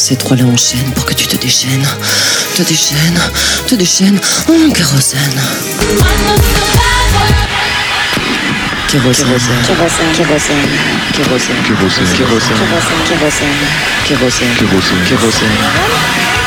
Ces trois-là enchaînent pour que tu te déchaînes. Te déchaînes, te déchaînes en kérosène. Kérosène. Kérosène. Kérosène. Kérosène. Kérosène. Kérosène. Kérosène. Kérosène. Kérosène.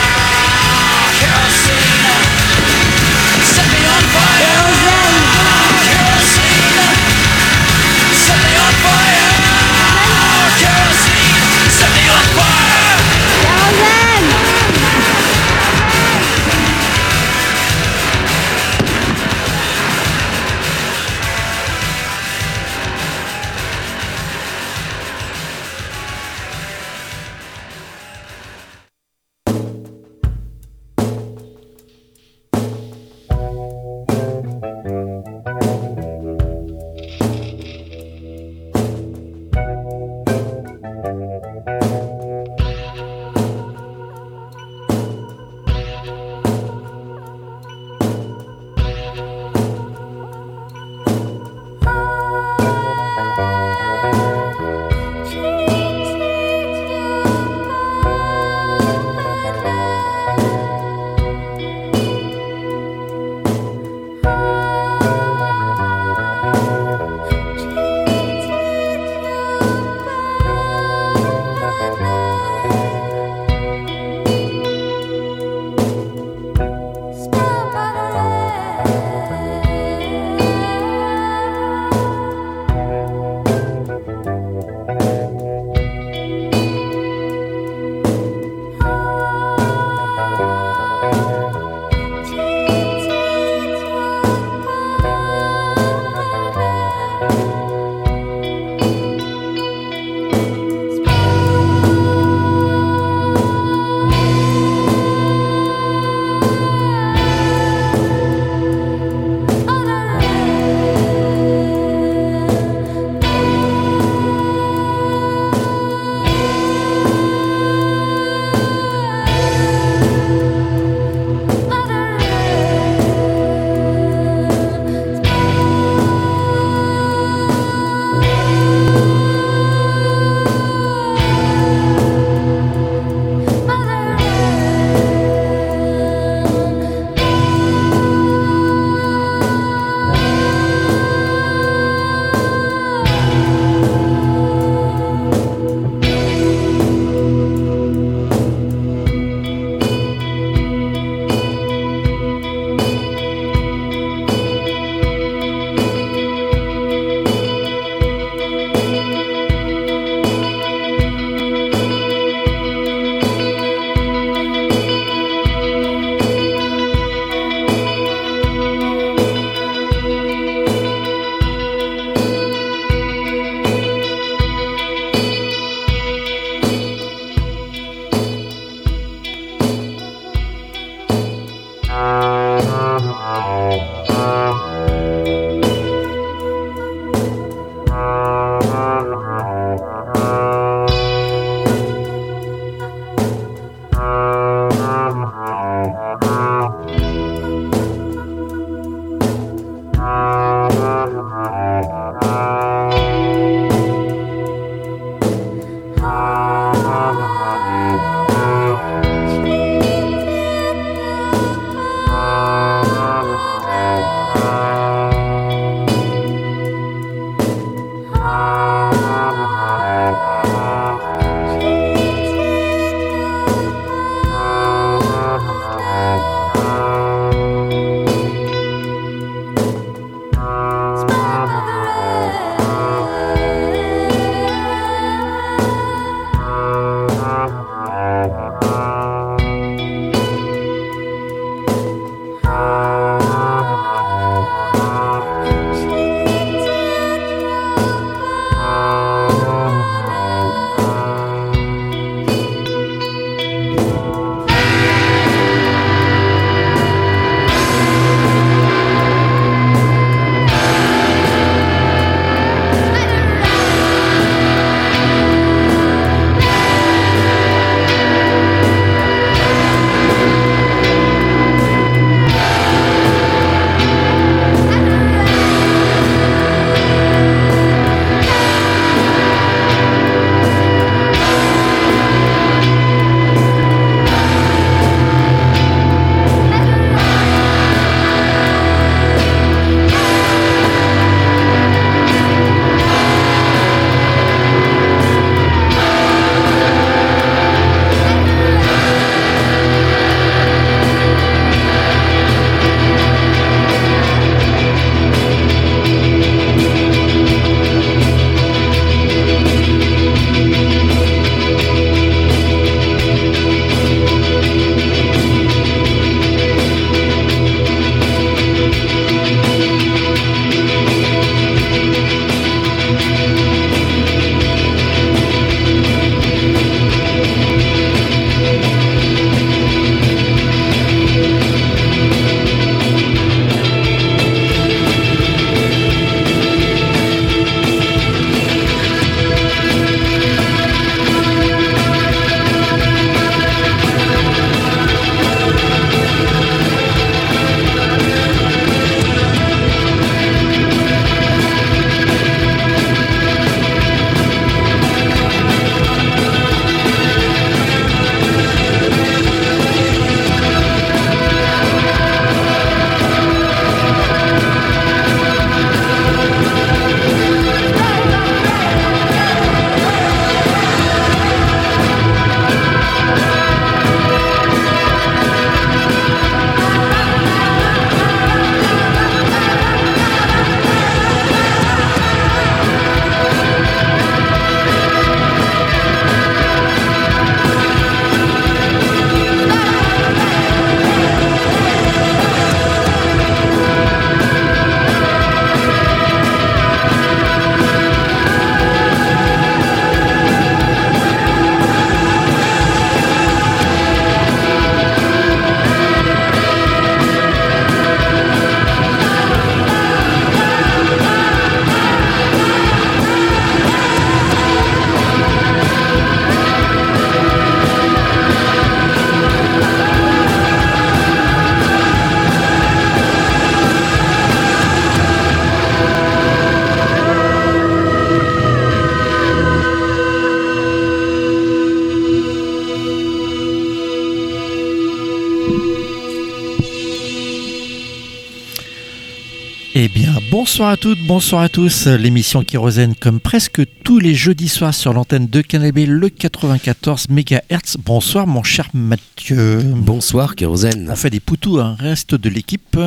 Bonsoir à toutes, bonsoir à tous. L'émission Kérosène, comme presque tous les jeudis soirs sur l'antenne de Canal le 94 MHz. Bonsoir, mon cher Mathieu. Bonsoir, Kérosène. On fait des poutous, un reste de l'équipe.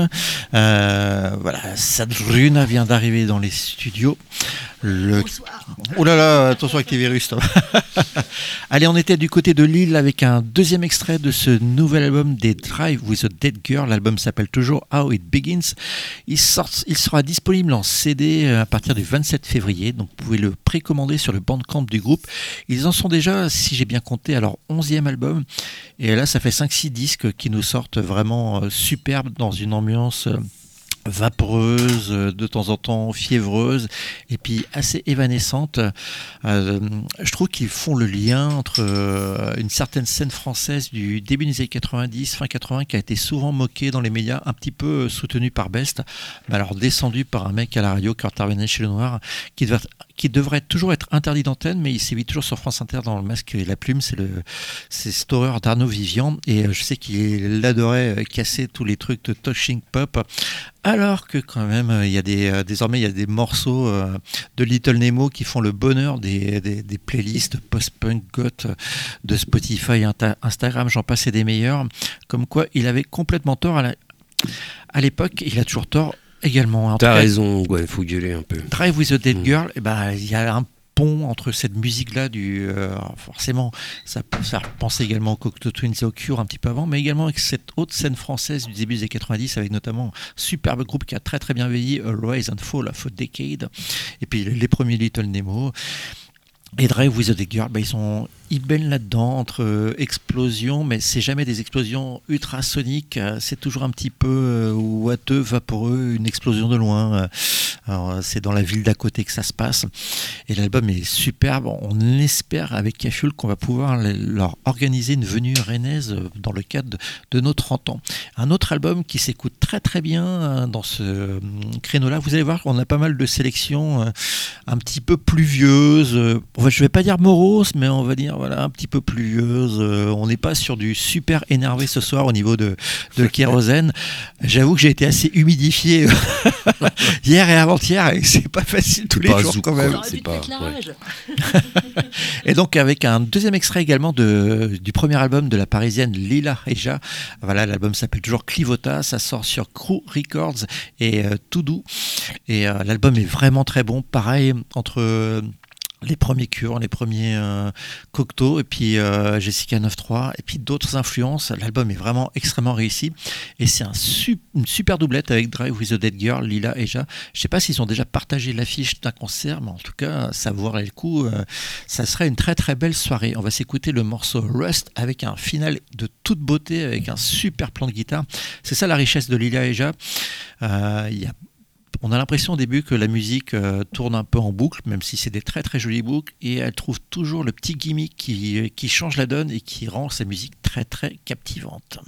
Euh, voilà, Sadruna vient d'arriver dans les studios. Le... Oh là là, attention avec tes virus. Allez, on était du côté de Lille avec un deuxième extrait de ce nouvel album des Drive with a Dead Girl. L'album s'appelle toujours How It Begins. Il, sort, il sera disponible en CD euh, à partir du 27 février, donc vous pouvez le précommander sur le bandcamp du groupe. Ils en sont déjà, si j'ai bien compté, à leur 11e album. Et là, ça fait 5-6 disques qui nous sortent vraiment euh, superbes dans une ambiance euh, vaporeuse, euh, de temps en temps fiévreuse, et puis assez évanescente. Euh, je trouve qu'ils font le lien entre euh, une certaine scène française du début des années 90, fin 80, qui a été souvent moquée dans les médias, un petit peu soutenue par Best, mais alors descendue par un mec à la radio qui intervenait chez le Noir, qui devait, qui devrait toujours être interdit d'antenne, mais il sévit toujours sur France Inter dans le masque et la plume. C'est le, c'est d'Arnaud Vivian, et je sais qu'il adorait casser tous les trucs de touching pop alors que quand même, il y a des, euh, désormais, il y a des morceaux euh, de Little Nemo qui font le bonheur des, des, playlists post-punk goth de Spotify, Instagram, j'en passais des meilleurs. Comme quoi, il avait complètement tort à l'époque, il a toujours tort également. T'as raison, Gwen, faut gueuler un peu. Drive with a Dead mm. Girl, eh ben, il y a un pont entre cette musique-là, du euh, forcément, ça, ça pensait également au Cocteau Twins et au Cure un petit peu avant, mais également avec cette haute scène française du début des années 90, avec notamment un superbe groupe qui a très très bien veillé, Rise and Fall of a Decade, et puis les premiers Little Nemo. Et Drive with the Girl, bah, ils sont ils baignent là-dedans entre euh, explosions, mais c'est jamais des explosions ultrasoniques. Euh, c'est toujours un petit peu euh, ouateux, vaporeux, une explosion de loin. c'est dans la ville d'à côté que ça se passe. Et l'album est superbe. On espère avec Cachul qu'on va pouvoir leur organiser une venue rennaise dans le cadre de, nos 30 ans. Un autre album qui s'écoute très très bien dans ce créneau-là. Vous allez voir qu'on a pas mal de sélections un petit peu pluvieuses. Je vais pas dire moroses, mais on va dire voilà, un petit peu pluvieuse. Euh, on n'est pas sur du super énervé ce soir au niveau de, de kérosène. J'avoue que j'ai été assez humidifié hier et avant-hier et c'est pas facile tous les jours quand même. et donc avec un deuxième extrait également de, du premier album de la parisienne Lila Eja. Voilà, l'album s'appelle toujours Clivota, ça sort sur Crew Records et euh, Tout Doux. Et euh, l'album est vraiment très bon. Pareil entre les premiers cures, les premiers euh, Cocteau, et puis euh, Jessica 9.3, et puis d'autres influences. L'album est vraiment extrêmement réussi, et c'est un une super doublette avec Drive with the Dead Girl, Lila et Ja. Je sais pas s'ils ont déjà partagé l'affiche d'un concert, mais en tout cas, ça vaudrait le coup. Euh, ça serait une très très belle soirée. On va s'écouter le morceau Rust avec un final de toute beauté, avec un super plan de guitare. C'est ça la richesse de Lila et Ja. Il y a on a l'impression au début que la musique euh, tourne un peu en boucle, même si c'est des très très jolies boucles, et elle trouve toujours le petit gimmick qui, qui change la donne et qui rend sa musique très très captivante.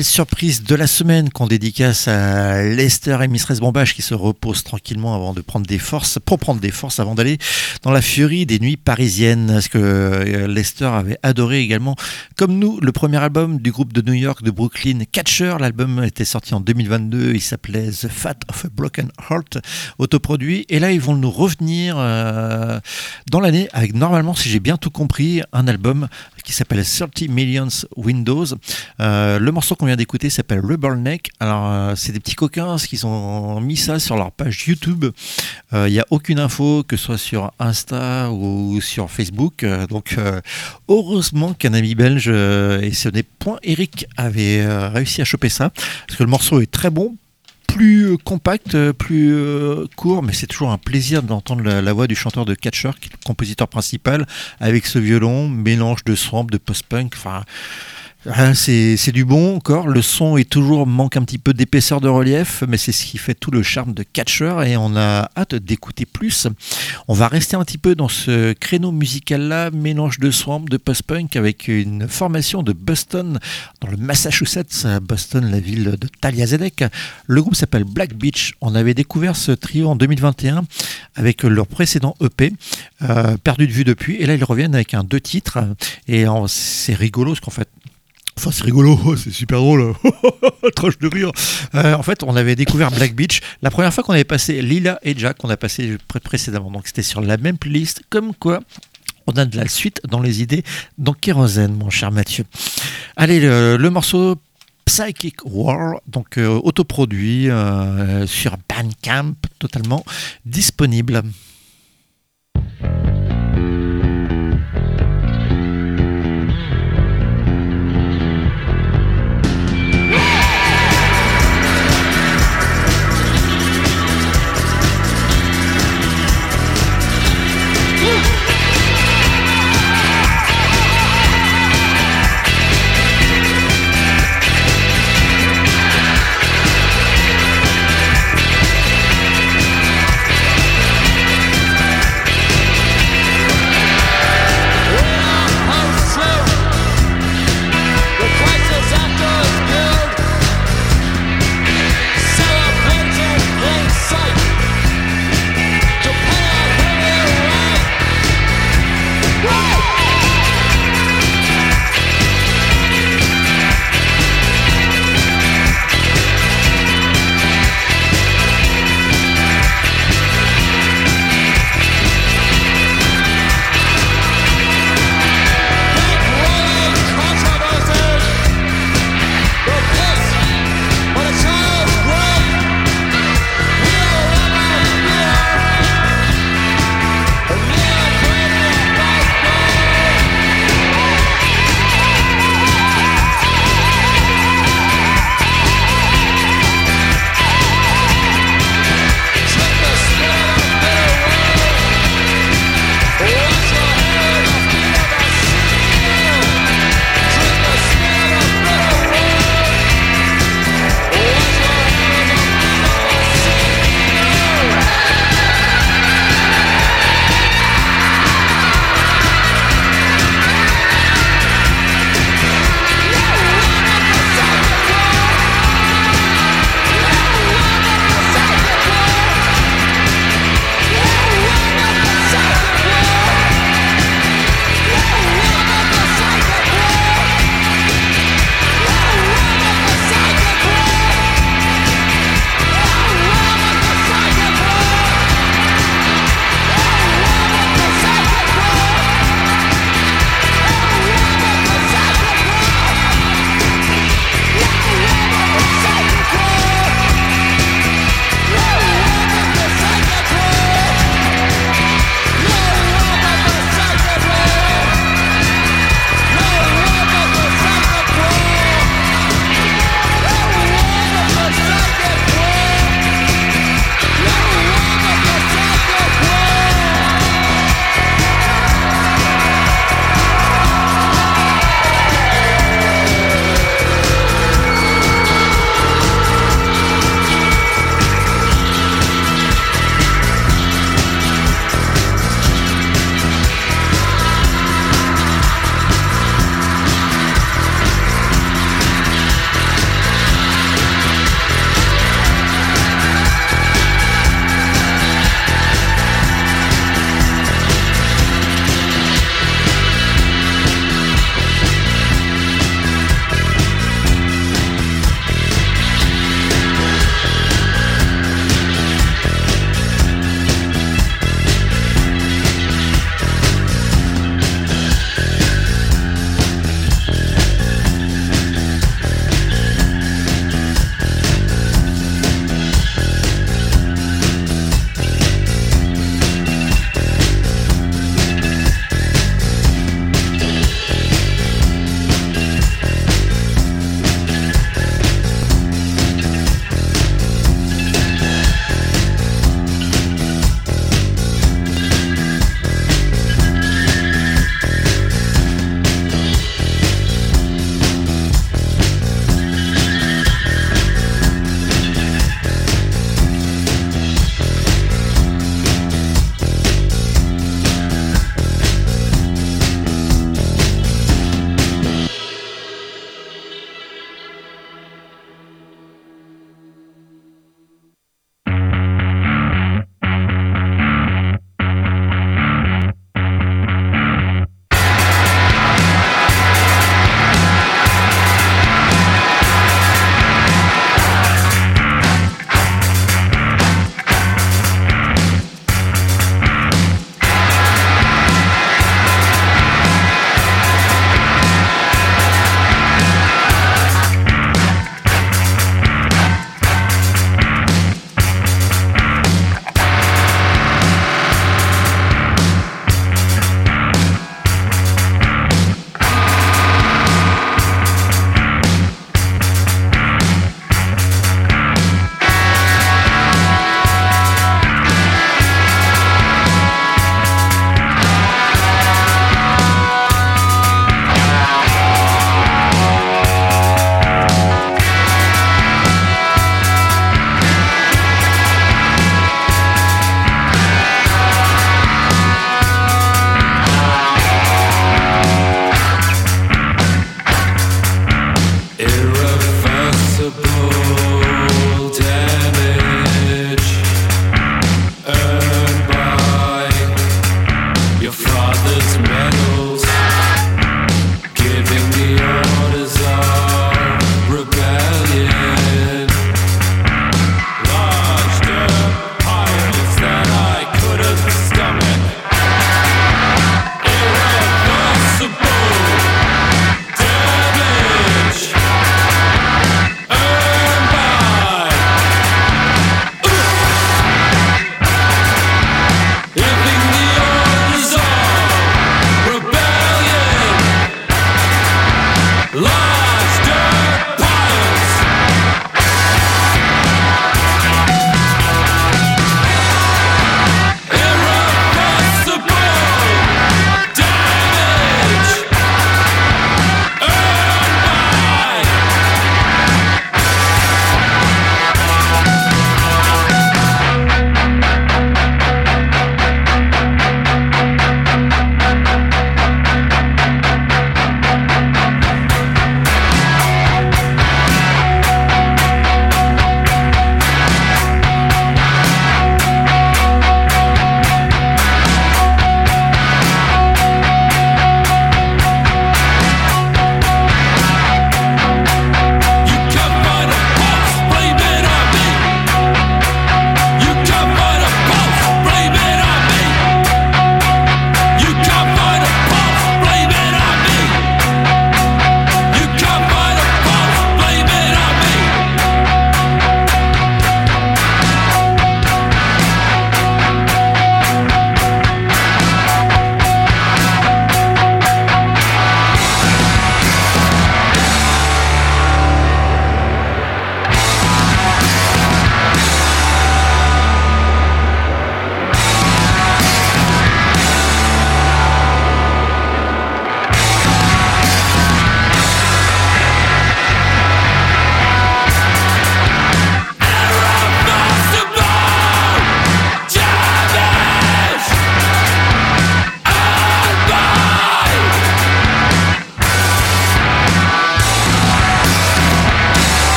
Surprise de la semaine qu'on dédicace à Lester et Mistress Bombage qui se reposent tranquillement avant de prendre des forces, pour prendre des forces avant d'aller dans la furie des nuits parisiennes. Parce que euh, Lester avait adoré également, comme nous, le premier album du groupe de New York, de Brooklyn, Catcher. L'album était sorti en 2022, il s'appelait The Fat of a Broken Heart, autoproduit. Et là, ils vont nous revenir euh, dans l'année avec normalement, si j'ai bien tout compris, un album qui s'appelle 30 Millions Windows. Euh, le morceau qu'on vient d'écouter s'appelle Neck. Alors, euh, c'est des petits coquins qui ont mis ça sur leur page YouTube. Il n'y a aucune info, que ce soit sur Insta ou sur Facebook. donc, heureusement qu'un ami belge, et ce n'est point Eric, avait réussi à choper ça. Parce que le morceau est très bon plus euh, compact, euh, plus euh, court, mais c'est toujours un plaisir d'entendre la, voix du chanteur de Catcher, qui est le compositeur principal, avec ce violon, mélange de swamp, de post-punk. Enfin, ah, c'est du bon encore. Le son est toujours manque un petit peu d'épaisseur de relief, mais c'est ce qui fait tout le charme de Catcher et on a hâte d'écouter plus. On va rester un petit peu dans ce créneau musical-là, mélange de swamp, de post-punk avec une formation de Boston dans le Massachusetts, Boston, la ville de Talia Zedek. Le groupe s'appelle Black Beach. On avait découvert ce trio en 2021 avec leur précédent EP, euh, perdu de vue depuis, et là ils reviennent avec un deux titres et c'est rigolo parce qu'en fait Enfin, c'est rigolo, c'est super drôle. Troche de rire. Euh, en fait, on avait découvert Black Beach. La première fois qu'on avait passé Lila et Jack, on a passé précédemment. Donc, c'était sur la même playlist. Comme quoi, on a de la suite dans les idées. Donc, Kérosène, mon cher Mathieu. Allez, le, morceau Psychic War, donc euh, autoproduit euh, sur Bandcamp, totalement disponible.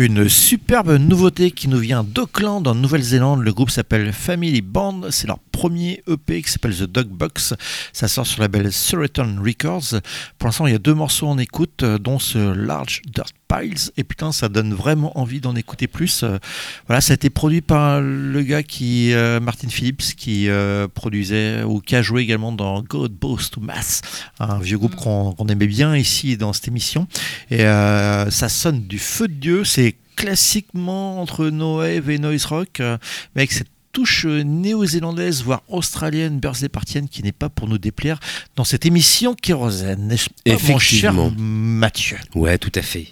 Une superbe nouveauté qui nous vient d'Auckland en Nouvelle-Zélande. Le groupe s'appelle Family Band. C'est leur premier EP qui s'appelle The Dog Box. Ça sort sur la label Surreton Records. Pour l'instant, il y a deux morceaux en écoute, euh, dont ce Large Dirt Piles. Et putain, ça donne vraiment envie d'en écouter plus. Euh, Voilà, ça a été produit par le gars qui, euh, Martin Phillips, qui euh, produisait ou qui a joué également dans God Boast to Mass, un vieux groupe qu'on qu'on aimait bien ici dans cette émission. Et euh, ça sonne du feu de Dieu. C'est classiquement entre no wave et noise rock, mais avec cette touche néo-zélandaise, voire australienne, birthday partienne, qui n'est pas pour nous déplaire dans cette émission Kérosène. N'est-ce pas, mon cher. Mathieu Ouais, tout à fait.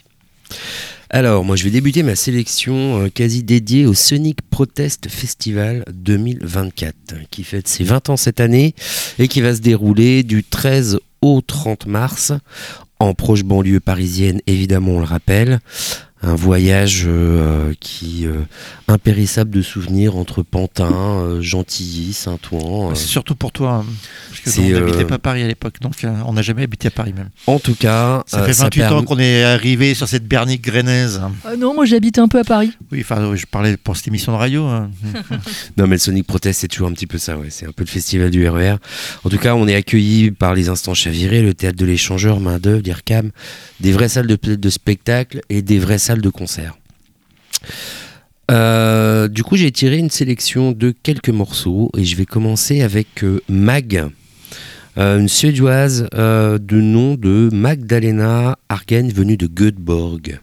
Alors, moi, je vais débuter ma sélection euh, quasi dédiée au Sonic Protest Festival 2024, qui fête ses 20 ans cette année et qui va se dérouler du 13 au 30 mars en proche banlieue parisienne, évidemment, on le rappelle. Un voyage euh, qui euh, impérissable de souvenirs entre Pantin, euh, Gentilly, Saint-Ouen. euh. C'est surtout pour toi, hein, parce que on n'habitait euh, pas Paris à l'époque, donc euh, on n'a jamais habité à Paris même. En tout cas, Ça euh, fait 28 ans permet- qu'on est arrivé sur cette bernique grenaise. Ah non, moi j'habite un peu à Paris. Oui, enfin, je parlais pour cette émission de radio. hein. Non, mais le Sonic Protest, c'est toujours un petit peu ça, ouais. C'est un peu le festival du RER. En tout cas, on est accueillis par les Instants Chavirés, le théâtre de l'échangeur, main d'œuvre, l'IRCAM, des vraies salles de, de spectacle et des vraies de concert. Euh, du coup, j'ai tiré une sélection de quelques morceaux et je vais commencer avec euh, Mag, euh, une suédoise de nom de Magdalena Argen, venue de Göteborg.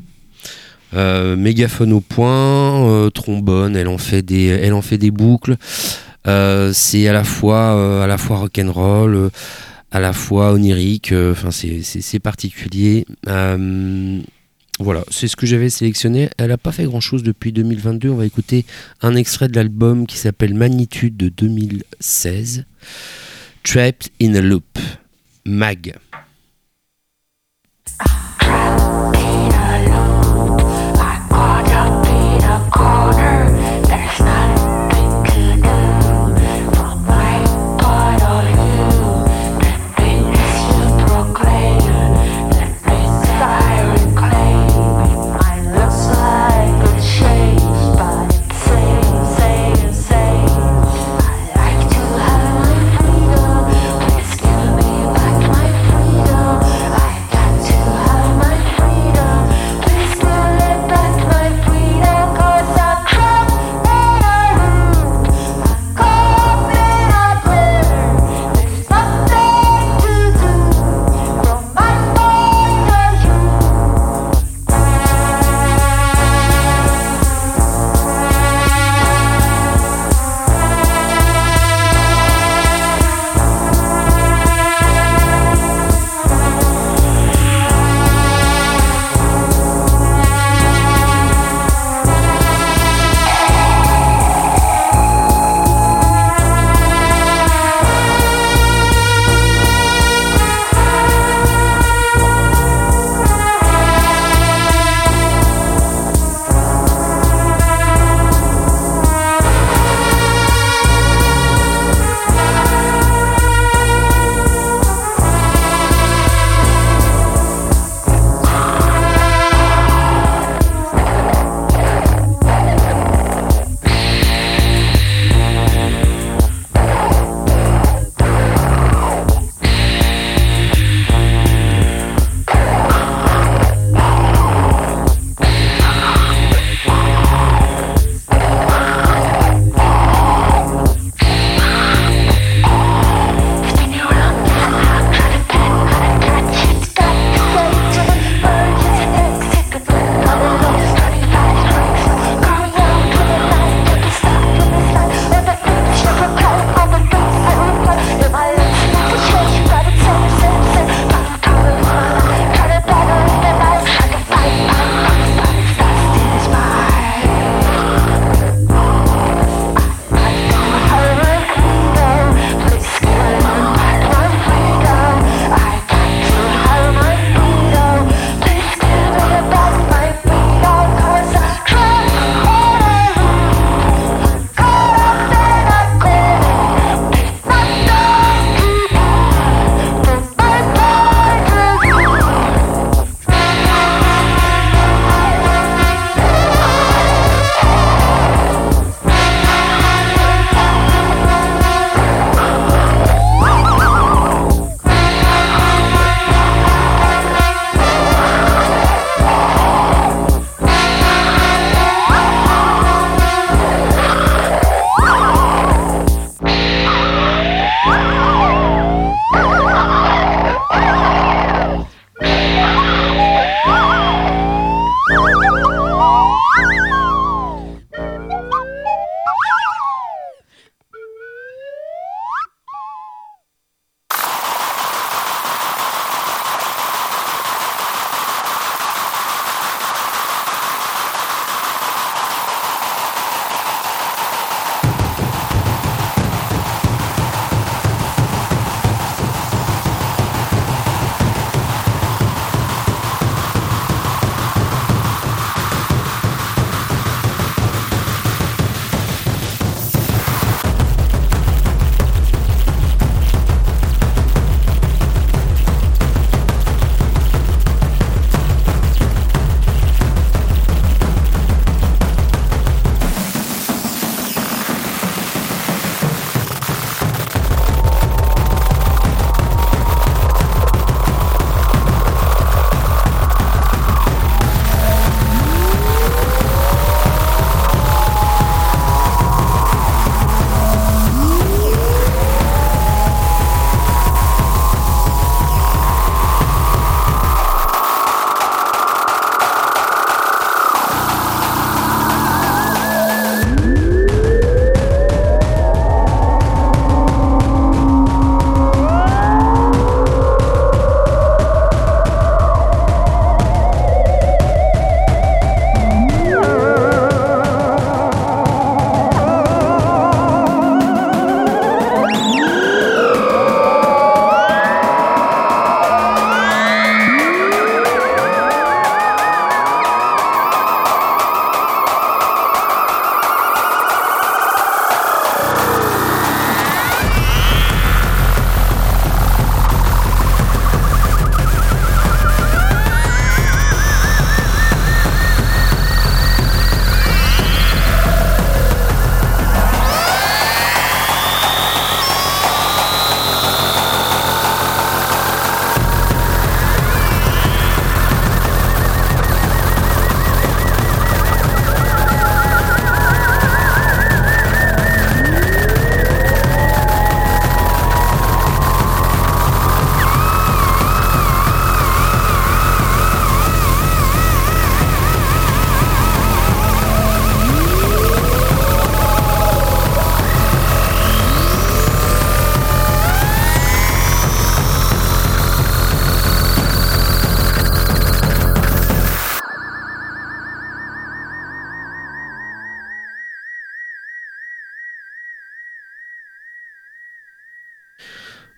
Mégaphone au point, trombone, elle en fait des, boucles. C'est à la fois, à la fois rock'n'roll, à la fois onirique. Enfin, c'est particulier. Voilà, c'est ce que j'avais sélectionné. Elle n'a pas fait grand chose depuis 2022. On va écouter un extrait de l'album qui s'appelle Magnitude de 2016. Trapped in a Loop. Mag.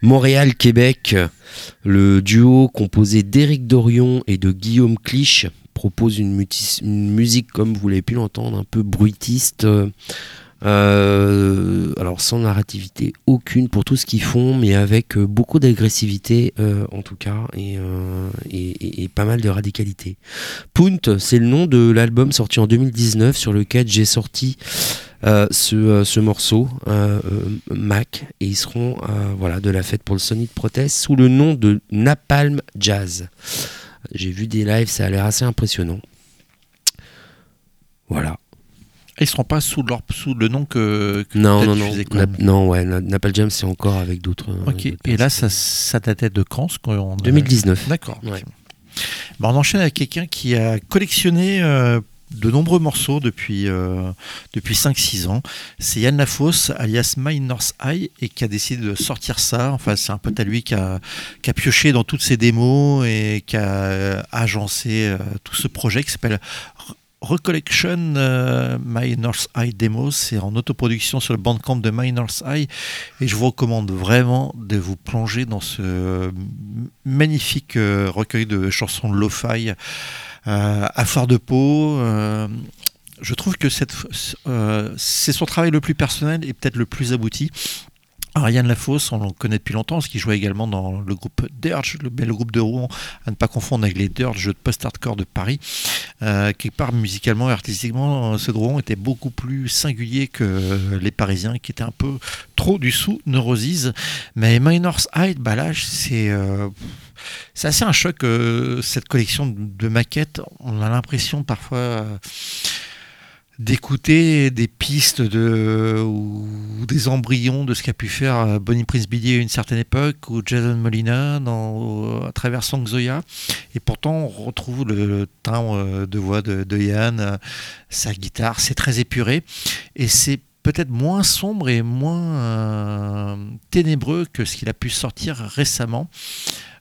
Montréal-Québec, le duo composé d'Éric Dorion et de Guillaume Clich propose une, musique, comme vous l'avez pu l'entendre, un peu bruitiste. euh, alors sans narrativité aucune pour tout ce qu'ils font, mais avec euh, beaucoup d'agressivité euh, en tout cas et, et- pas mal de radicalité. Punt, c'est le nom de l'album sorti en 2019 sur lequel j'ai sorti ce, euh, ce morceau, euh, euh, Mac, et ils seront euh, voilà, de la fête pour le Sonic Protest sous le nom de Napalm Jazz. J'ai vu des lives, ça a l'air assez impressionnant. Voilà. Ils seront pas sous, leur, sous le nom que, que Non, non, non. quand même. non, ouais, Na- Napalm Jam, c'est encore avec d'autres. Ok, et là, ça, ça datait de quand ce qu'on- 2019. D'accord. Ouais. Bah, on enchaîne avec quelqu'un qui a collectionné euh, de nombreux morceaux depuis, euh, depuis 5-6 ans. C'est Yann Lafosse, alias My North Eye, et qui a décidé de sortir ça. Enfin, c'est un pote à lui qui a, a pioché dans toutes ses démos et qui a euh, agencé euh, tout ce projet qui s'appelle Re- Recollection My North Eye Demos. C'est en autoproduction sur le bandcamp de My North Eye. Et je vous recommande vraiment de vous plonger dans ce magnifique recueil de chansons lo-fi à fleur de peau. euh, je trouve que euh, c'est son travail le plus personnel et peut-être le plus abouti. Ariane Lafosse, on le connaît depuis longtemps, parce qu'il jouait également dans le groupe Dirge, le bel groupe de Rouen, à ne pas confondre avec les Dirge, jeux de post-hardcore de Paris. Euh, quelque part, musicalement et artistiquement, euh, ceux de étaient beaucoup plus singuliers que les Parisiens, qui étaient un peu trop du sous Neurosise. Mais Minor's Hide, bah là, c'est euh, c'est assez un choc, euh, cette collection de, maquettes. On a l'impression parfois euh, d'écouter des pistes de, ou des embryons de ce qu'a pu faire euh, Bonnie Prince Billy à une certaine époque ou Jason Molina dans, à travers Song Zoya. Et pourtant, on retrouve le timbre de voix de, Yann, sa guitare, c'est très épuré. Et c'est peut-être moins sombre et moins ténébreux que ce qu'il a pu sortir récemment.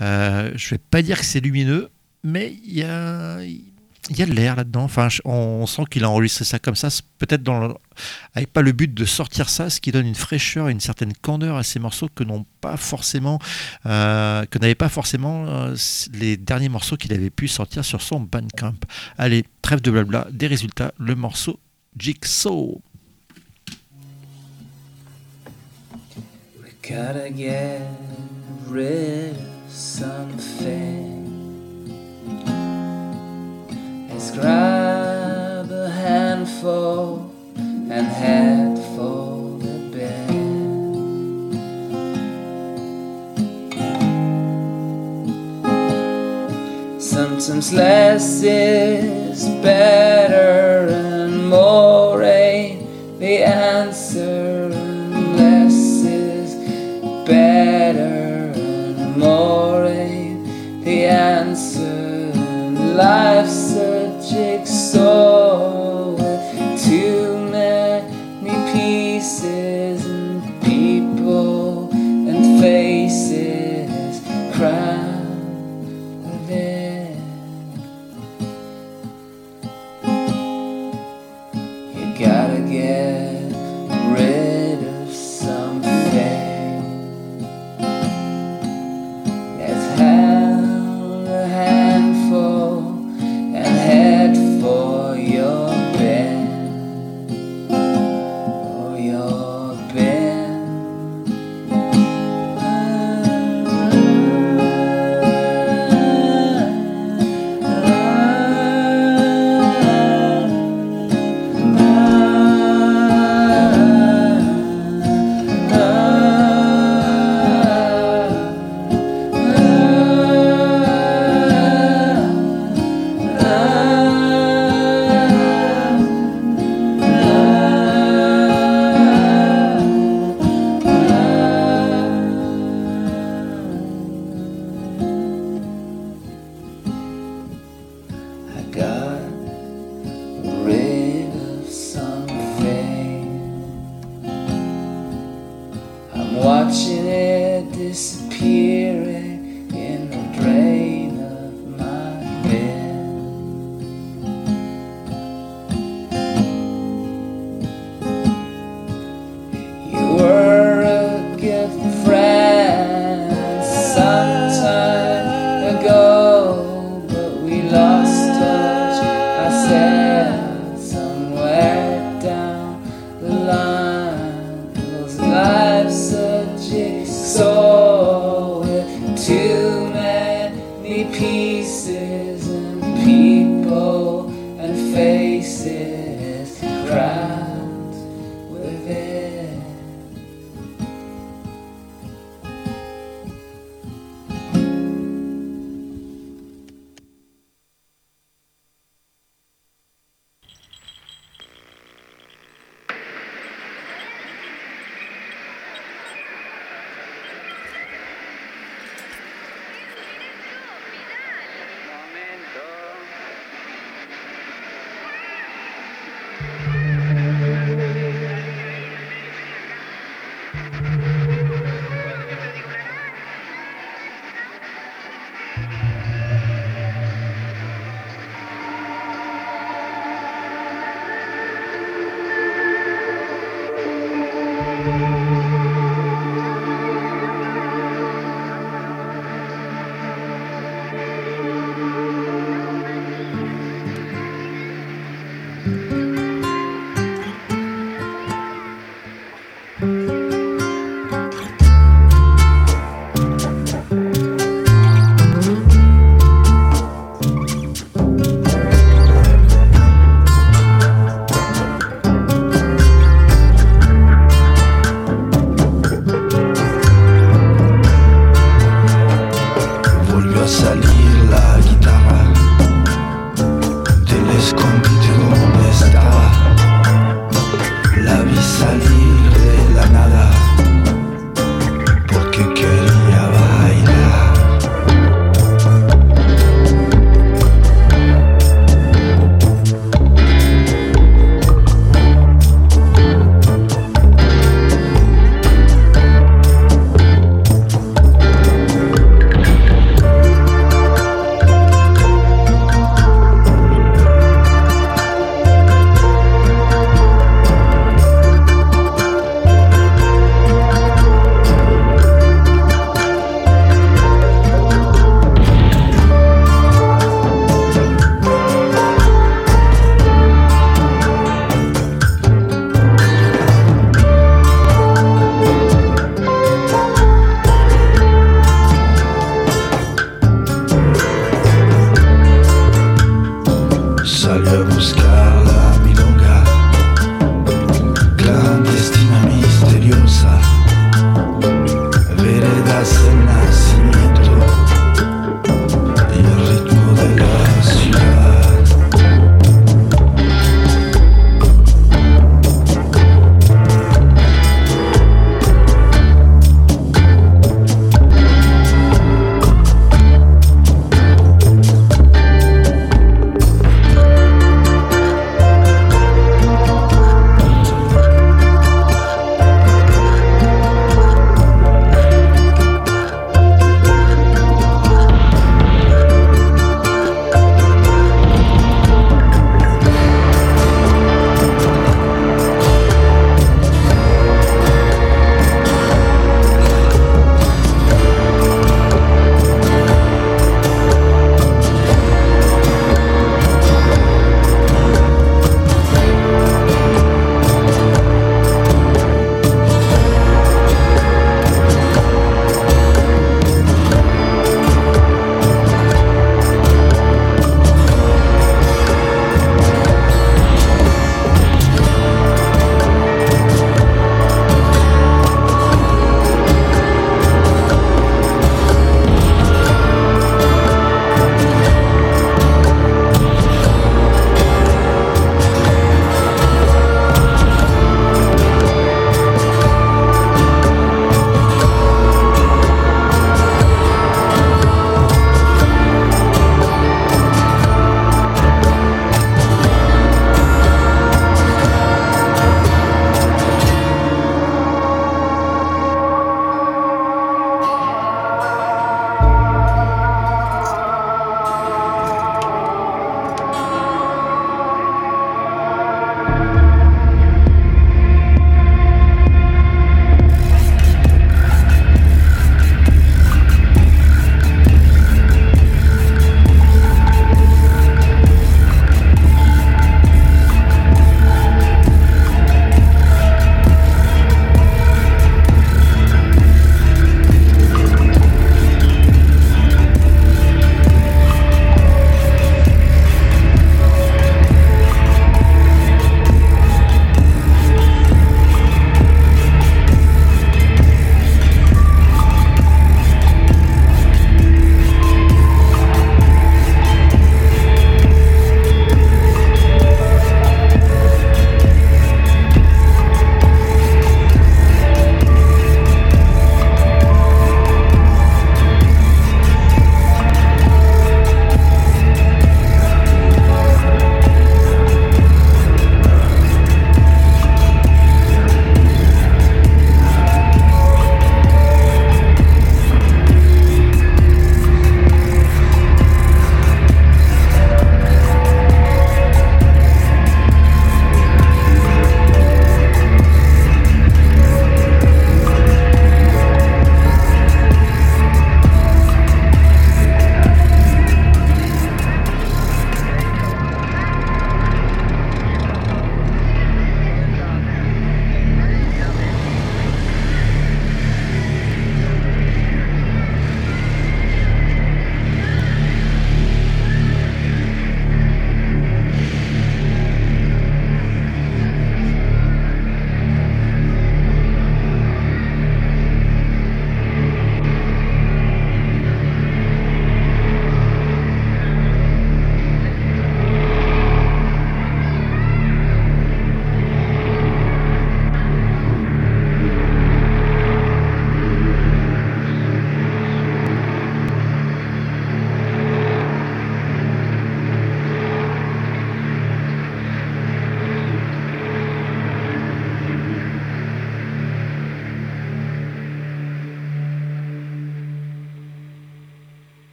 Euh, je vais pas dire que c'est lumineux, mais il y a, y a de l'air là-dedans. Enfin, on, sent qu'il a enregistré ça comme ça, peut-être avec pas le but de sortir ça, ce qui donne une fraîcheur et une certaine candeur à ces morceaux que pas forcément, euh, n'avaient pas forcément euh, les derniers morceaux qu'il avait pu sortir sur son Bandcamp. Allez, trêve de blabla, des résultats, le morceau Jigsaw. Something. Let's grab a handful and head for the bed. Sometimes less is better and more ain't the answer life's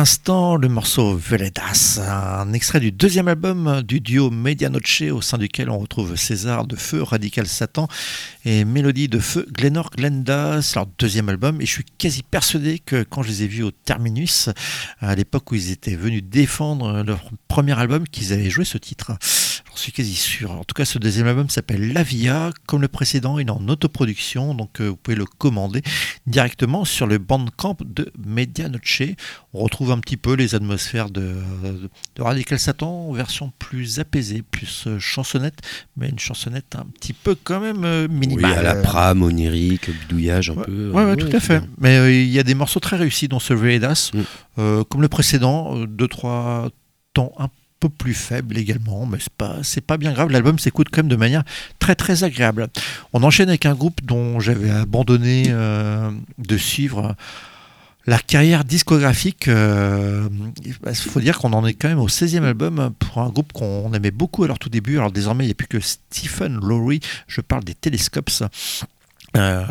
l'instant, le morceau Veledas, un extrait du deuxième album du duo Medianoche, au sein duquel on retrouve César de Feu, Radical Satan, et Mélodie de Feu, Glenor Glenda. C'est leur deuxième album, et je suis quasi persuadé que quand je les ai vus au Terminus, à l'époque où ils étaient venus défendre leur premier album, qu'ils avaient joué ce titre. J'en suis quasi sûr. En tout cas, ce deuxième album s'appelle La Via. Comme le précédent, il est en autoproduction, donc euh, vous pouvez le commander directement sur le bandcamp de Medianoche. On retrouve un petit peu les atmosphères de, de Radical Satan version plus apaisée, plus euh, chansonnette, mais une chansonnette un petit peu quand même euh, Oui, minimale. à la pram, onirique, bidouillage un Ouais, peu. Ouais, tout à fait. Mais euh, il y a des morceaux très réussis dans ce Mm. Euh, comme le précédent, deux trois temps un peu plus faibles également, mais c'est pas c'est pas bien grave. L'album s'écoute quand même de manière très très agréable. On enchaîne avec un groupe dont j'avais abandonné euh, de suivre. La carrière discographique, euh, il faut dire qu'on en est quand même au 16e album pour un groupe qu'on aimait beaucoup à leur tout début. Alors désormais, il n'y a plus que Stephen Lowry, je parle des Telescopes. Euh,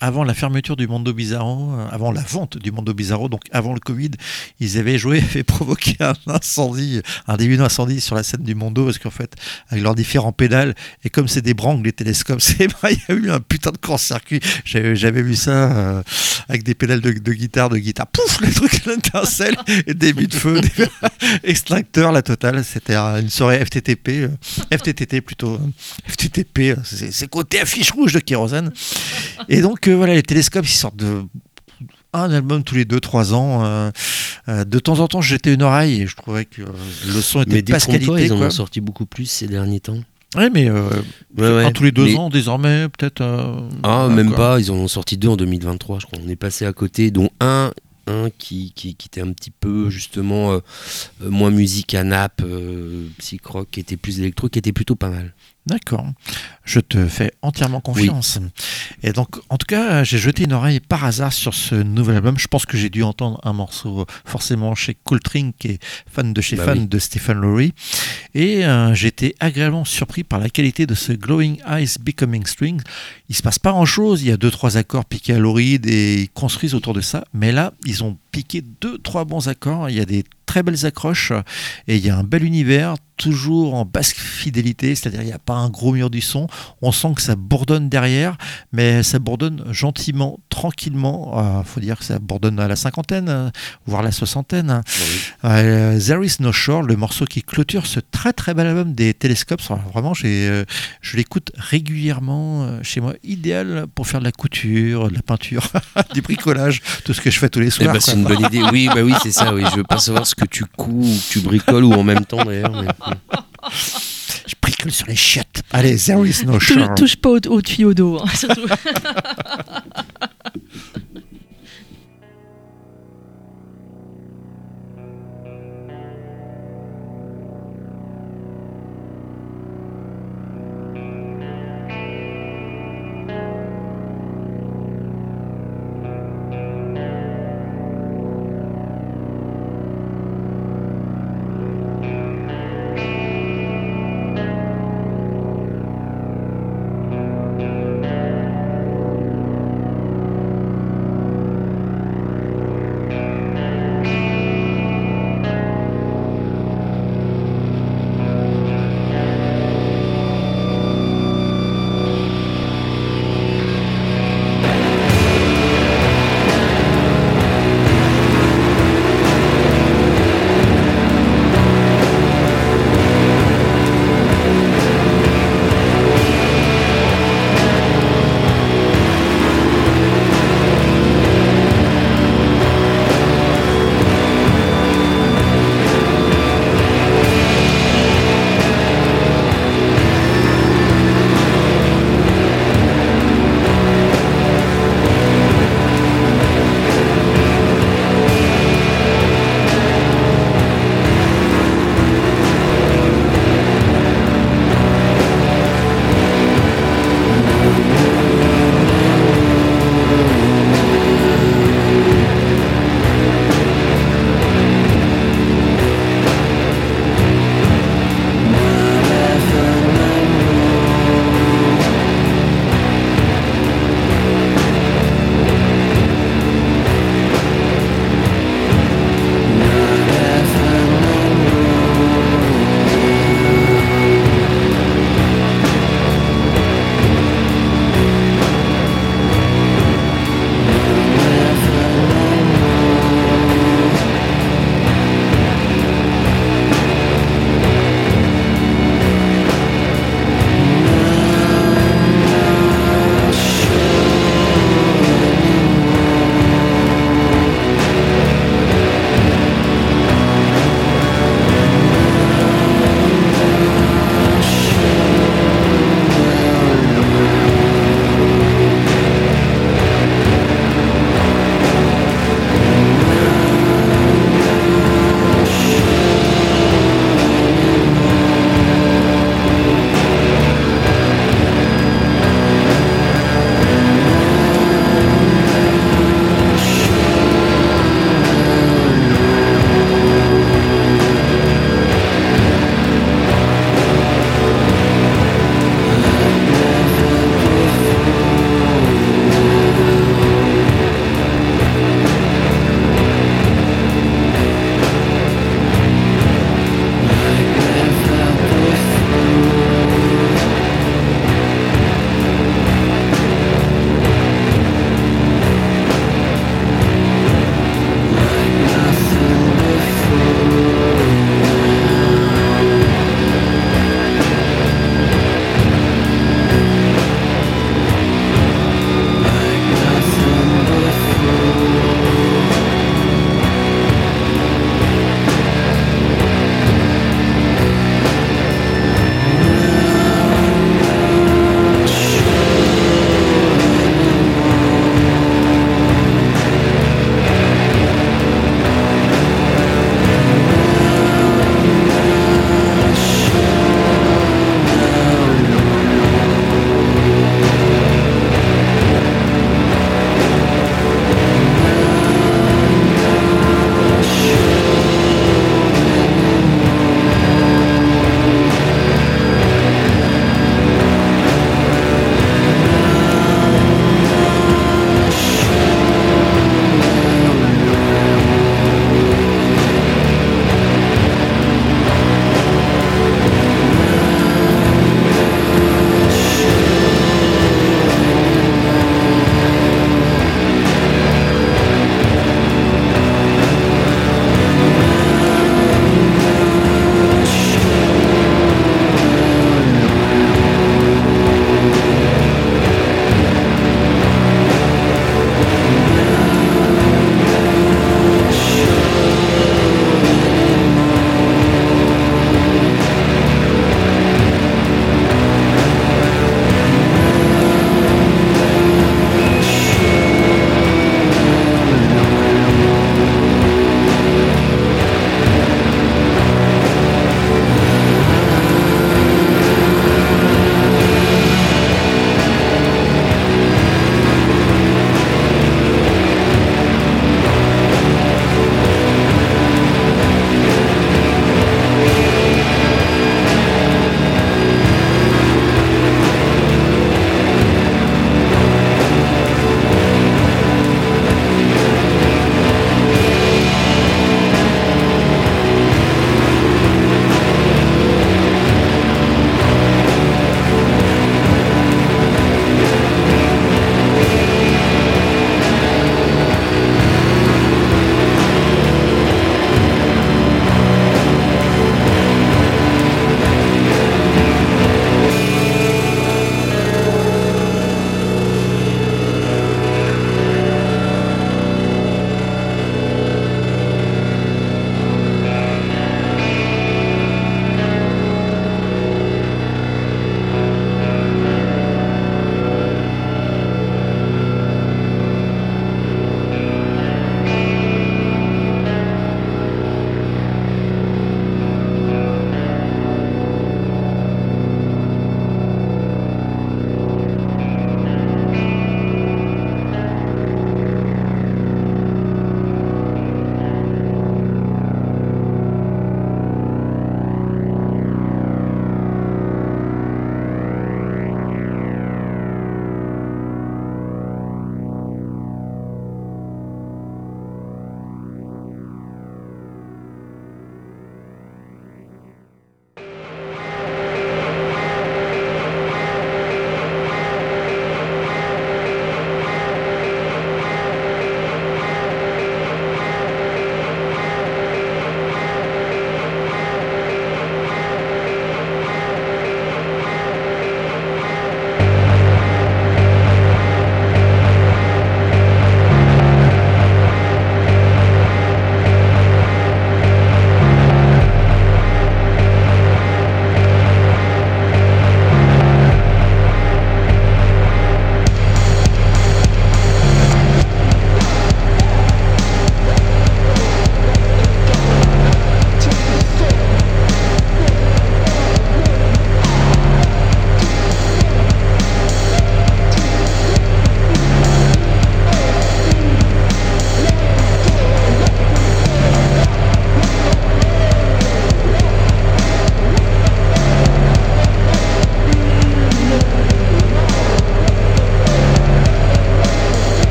avant la fermeture du Mondo Bizarro, euh, avant la vente du Mondo Bizarro, donc avant le Covid, ils avaient joué, avaient provoqué un incendie, un début d'incendie sur la scène du Mondo, parce qu'en fait, avec leurs différents pédales, et comme c'est des brangles, les télescopes, il y a eu un putain de court-circuit. J'avais vu ça euh, avec des pédales de, guitare, de guitare, pouf, le truc l'étincelle, et début de feu, des extincteurs, la totale. C'était une soirée FTTP, FTTT plutôt, FTTP, c'est côté affiche rouge de kérosène. Et donc euh, voilà, les télescopes, ils sortent de un album tous les 2-3 ans. euh, euh, de temps en temps, je jetais une oreille et je trouvais que euh, le son était Mais pas qualité. ils en ont sorti beaucoup plus ces derniers temps. Ouais, mais Ouais, ouais. un tous les deux Mais- ans, désormais, peut-être. Ah, même quoi. pas, ils en ont sorti deux en 2023, je crois. On est passé à côté, dont un, un qui, qui, qui était un petit peu justement euh, moins musique à nappe, euh, psych rock, qui était plus électro, qui était plutôt pas mal. D'accord. Je te fais entièrement confiance. Et donc, en tout cas, j'ai jeté une oreille par hasard sur ce nouvel album. Je pense que j'ai dû entendre un morceau forcément chez Coltrane, qui est fan de chez Bah fan oui. de Stephen Lowry. Et euh, j'ai été agréablement surpris par la qualité de ce Glowing Eyes Becoming String. Il se passe pas grand chose. Il y a deux, trois accords piqués à l'oride et ils construisent autour de ça. Mais là, ils ont piqué deux, trois bons accords. Il y a des très belles accroches et il y a un bel univers toujours en basse fidélité, c'est-à-dire il n'y a pas un gros mur du son, on sent que ça bourdonne derrière, mais ça bourdonne gentiment, tranquillement, il faut dire que ça bourdonne à la cinquantaine, euh, voire la soixantaine. Euh, There is no shore, le morceau qui clôture ce très très bel album des Telescopes, Alors, vraiment euh, je l'écoute régulièrement euh, chez moi, idéal pour faire de la couture, de la peinture, du bricolage, tout ce que je fais tous les Eh soirs. ben, c'est une bonne idée. Oui, bah oui, c'est ça. Oui, je veux pas savoir ce que tu couds ou que tu bricoles ou en même temps d'ailleurs. mais- Je bricole sur les chiottes. Allez, There is no Tou- shore. touche pas au, au tuyau d'eau. hein, surtout.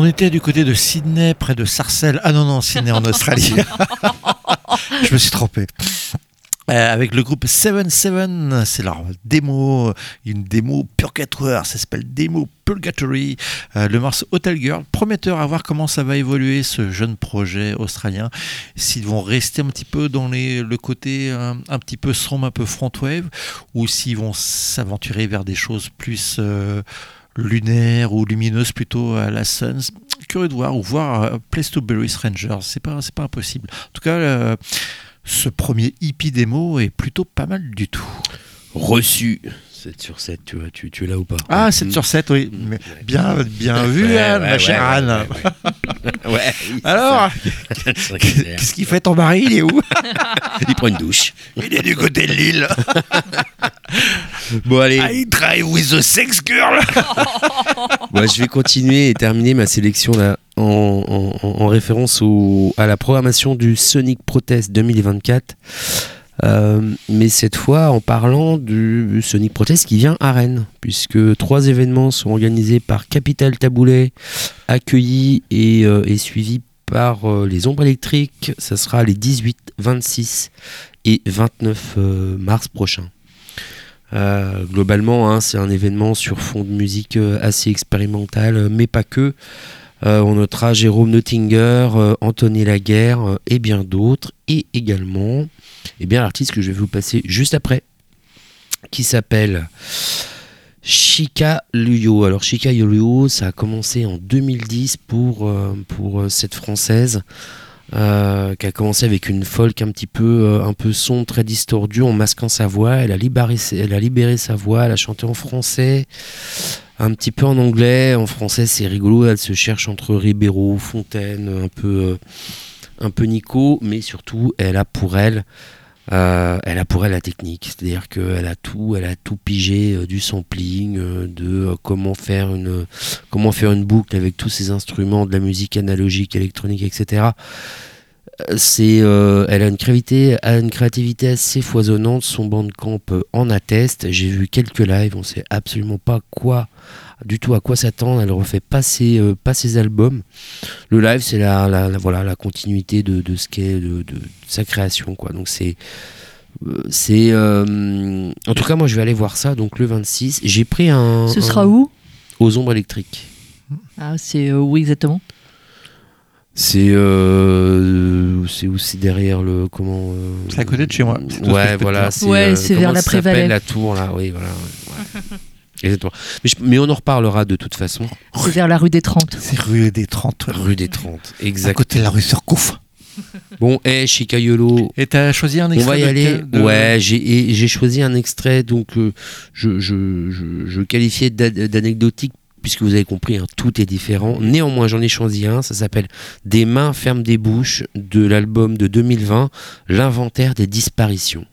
On était du côté de Sydney, près de Sarcelles. Ah non, non, Sydney en Australie. Je me suis trompé. Euh, avec le groupe Seven Seven, c'est leur démo, une démo Purgatoire, ça s'appelle démo Purgatory. Euh, le morceau Hotel Girl, prometteur à voir comment ça va évoluer ce jeune projet australien. S'ils vont rester un petit peu dans les, le côté euh, un petit peu sombre, un peu front wave, ou s'ils vont s'aventurer vers des choses plus lunaires ou lumineuses plutôt à la Suns. Curieux de voir, ou voir euh, Place to Bury Strangers, c'est pas, pas impossible. En tout cas, euh, ce premier hippie démo est plutôt pas mal du tout. Reçu 7 sur 7, tu, vois, tu, tu es là ou pas Ah, 7 Mm. sur 7, oui. Mais bien, bien vu, Ouais, Anne, ouais, ma chère Anne. oui, Alors, qu'est-ce qu'il fait ton mari Il est où Il prend une douche. Il est du côté de l'île. Bon, allez, I drive with the sex girl. Je vais continuer et terminer ma sélection là, en, en- en- en référence au- à la programmation du Sonic Protest 2024. Euh, mais cette fois en parlant du Sonic Protest qui vient à Rennes, puisque trois événements sont organisés par Capital Taboulet, accueillis et, euh, suivis par euh, les Ombres électriques. Ça sera les 18, 26 et 29 euh, mars prochains. Globalement, hein, c'est un événement sur fond de musique assez expérimental, euh, mais pas que. Euh, on notera Jérôme Nottinger, euh, Anthony Laguerre euh, et bien d'autres. Et également, eh bien, l'artiste que je vais vous passer juste après, qui s'appelle Shika Luyo. Alors, Shika Luyo, ça a commencé en 2010 pour, cette française. qui a commencé avec une folk un petit peu, un peu sombre, très distordue, en masquant sa voix. Elle a libéré sa voix, elle a chanté en français, un petit peu en anglais. En français, c'est rigolo. Elle se cherche entre Ribeiro, Fontaine, un peu, euh, un peu Nico, mais surtout, elle a pour elle, euh, elle a pour elle la technique. C'est-à-dire qu'elle a tout, elle a tout pigé euh, du sampling, de comment faire une, comment faire une boucle avec tous ces instruments, de la musique analogique, électronique, etc. C'est, euh, elle a une créativité, a une créativité assez foisonnante. Son bandcamp euh, en atteste. J'ai vu quelques lives. On sait absolument pas quoi, du tout à quoi s'attendre. Elle refait pas ses, euh, pas ses albums. Le live, c'est la, la, la- voilà, la continuité de, de ce qu'est de, de- de sa création, quoi. Donc c'est, c'est, euh, en tout cas, moi, je vais aller voir ça. Donc le 26, j'ai pris un. Ce un- sera où? Aux ombres électriques. Ah, c'est où exactement? C'est euh, c'est où c'est derrière le comment euh, C'est à côté de chez moi, Ouais, voilà. c'est, Ouais, euh, vers la Prévalet. La tour là, oui, voilà. ouais, ouais. Exactement. Mais, je- mais on en reparlera de toute façon. C'est vers la rue des 30. C'est rue des 30, Rue des 30, à exact. côté de la rue Surcouf. Bon, eh, Chicayolo, Et t'as choisi un on extrait va y de aller. de- Ouais, j'ai choisi un extrait, donc euh, je, je, je, je qualifiais d'a- d'anecdotique puisque vous avez compris, hein, tout est différent. Néanmoins, j'en ai choisi un, ça s'appelle Des mains ferment des bouches de l'album de 2020, L'inventaire des disparitions.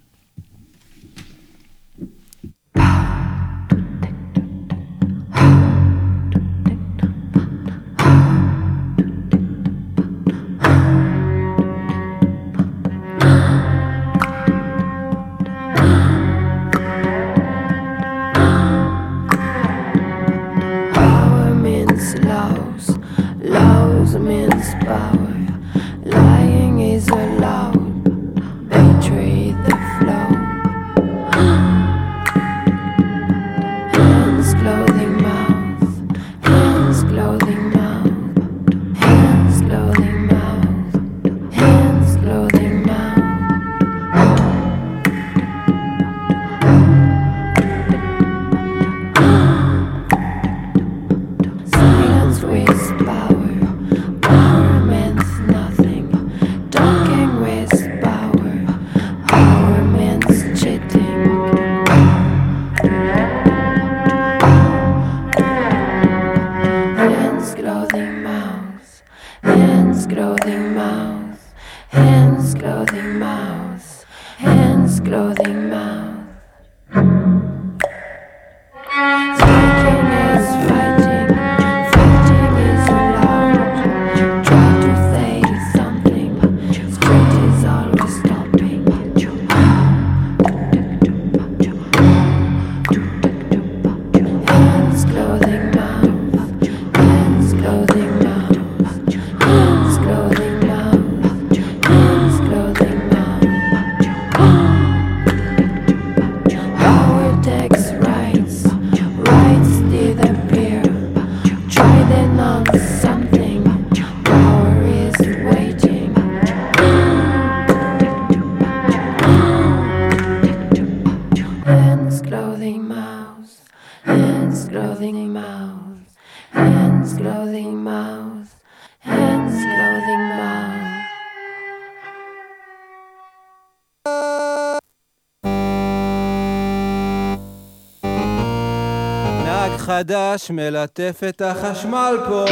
חדש מלטף את החשמל פה.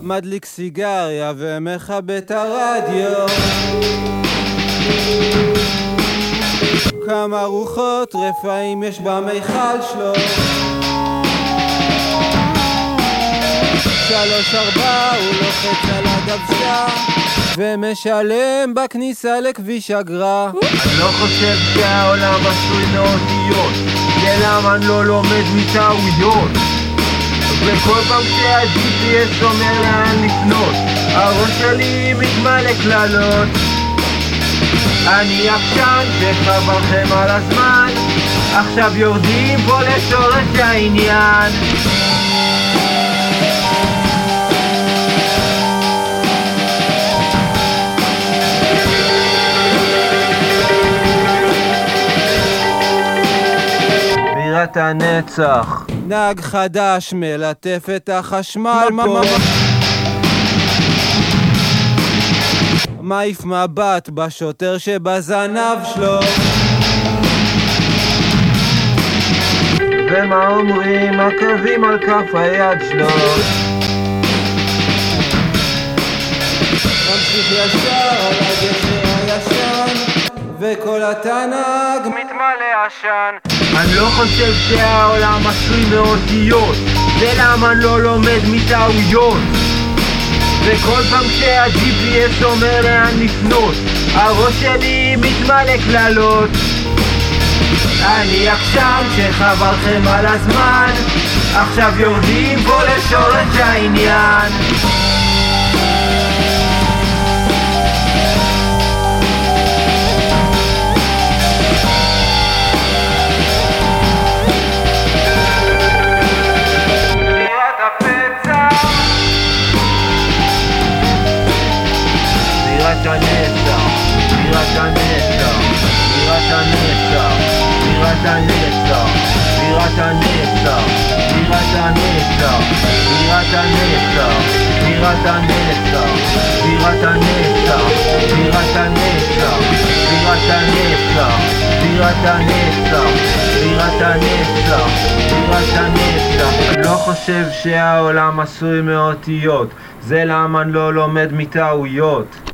מדליק סיגריה ומכבה את הרדיו. כמה רוחות רפאים יש במיכל שלו. שלוש ארבע הוא לוחץ על הדוושה ומשלם בכניסה לכביש אגרה אני לא חושב שהעולם עשוי מאותיות למה אני לא לומד מטעויות. וכל פעם שה-GPS אומר לאן לפנות. הראש שלי מתמלא קללות. אני עקשן שחבל לכם על הזמן. עכשיו יורדים פה לשורש העניין בירת הנצח. נהג חדש מלטף את החשמל פה מעיף מבט בשוטר שבזנב שלו. ומה אומרים הקווים על כף היד שלו? ממשיך ישר על הגשר וכל התנ"ג. מתמלא עשן. אני לא חושב שהעולם עשוי מאותיות זה למה אני לא לומד מטעויות? וכל פעם שה-GPS אומר לאן לפנות הראש שלי מתמלא קללות. אני עקשן שחבל לכם על הזמן עכשיו יורדים פה לשורש העניין הנצח, בירת הנצח, בירת הנצח, בירת הנצח, בירת הנצח, בירת הנצח, בירת הנצח, בירת הנצח, בירת הנצח, בירת הנצח, בירת הנצח, בירת הנצח, בירת הנצח, בירת הנצח. לא חושב שהעולם עשוי מאותיות, זה למה לא לומד מטעויות.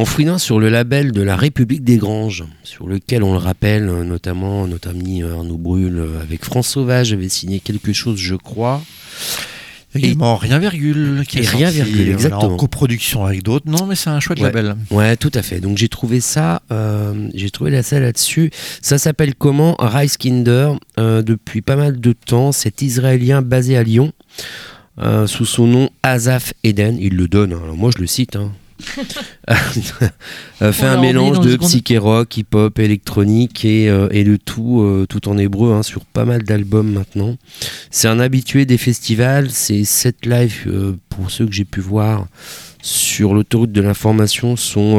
En fouinant sur le label de la République des Granges, sur lequel on le rappelle, euh, notamment notre ami euh, Arnaud Brûle euh, avec France Sauvage avait signé quelque chose, je crois. Également Rien Virgule, qui Et est Rien sorti, Virgule, exactement. en coproduction avec d'autres. Non, mais c'est un chouette Ouais. label. Ouais, tout à fait. Donc j'ai trouvé ça, euh, j'ai trouvé la salle là-dessus. Ça s'appelle comment? Rice Kinder. Euh, depuis pas mal de temps, cet Israélien basé à Lyon, euh, sous son nom Azaf Eden, il le donne. hein. Alors moi je le cite. hein. Euh, fait un mélange de psyché rock, hip hop, électronique et, euh, et le tout euh, tout en hébreu hein, sur pas mal d'albums maintenant. C'est un habitué des festivals. Ces sept lives euh, pour ceux que j'ai pu voir sur l'autoroute de l'information sont,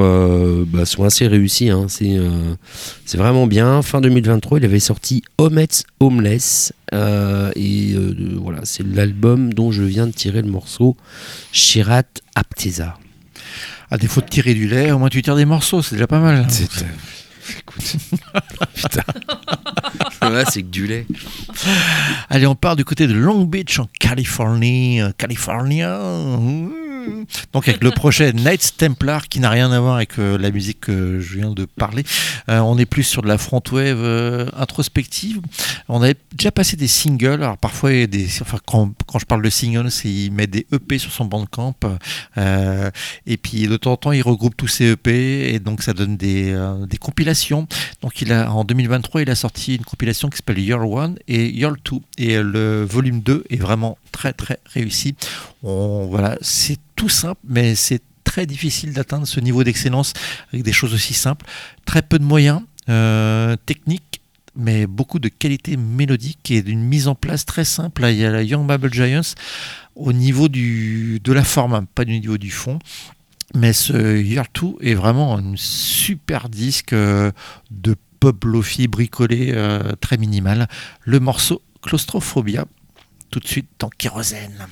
bah, sont assez réussis. hein. C'est c'est vraiment bien. Fin 2023, il avait sorti Homet's Homeless. et voilà, c'est l'album dont je viens de tirer le morceau Shirat Apteza. À défaut de tirer du lait, au moins tu tires des morceaux, c'est déjà pas mal. Écoute. Putain. C'est que du lait. Allez, on part du côté de Long Beach en Californie. euh, California. Mmh. Donc avec le projet Knights Templar qui n'a rien à voir avec euh, la musique que je viens de parler. Euh, on est plus sur de la front wave euh, introspective. On avait déjà passé des singles. Alors parfois, des, enfin, quand, quand je parle de singles, c'est il met des EP sur son bandcamp. Et puis de temps en temps, il regroupe tous ces EP et donc ça donne des, des compilations. Donc il a en 2023, il a sorti une compilation qui s'appelle Year One et Year Two. Et le volume 2 est vraiment très très réussi. On, voilà, c'est tout simple, mais c'est très difficile d'atteindre ce niveau d'excellence avec des choses aussi simples. Très peu de moyens euh, techniques, mais beaucoup de qualité mélodique et d'une mise en place très simple. Il y a la Young Babel Giants au niveau du, de la forme, hein, pas du niveau du fond. Mais ce Year 2 est vraiment un super disque euh, de pop lofi bricolé euh, très minimal. Le morceau Claustrophobia, tout de suite dans Kérosène.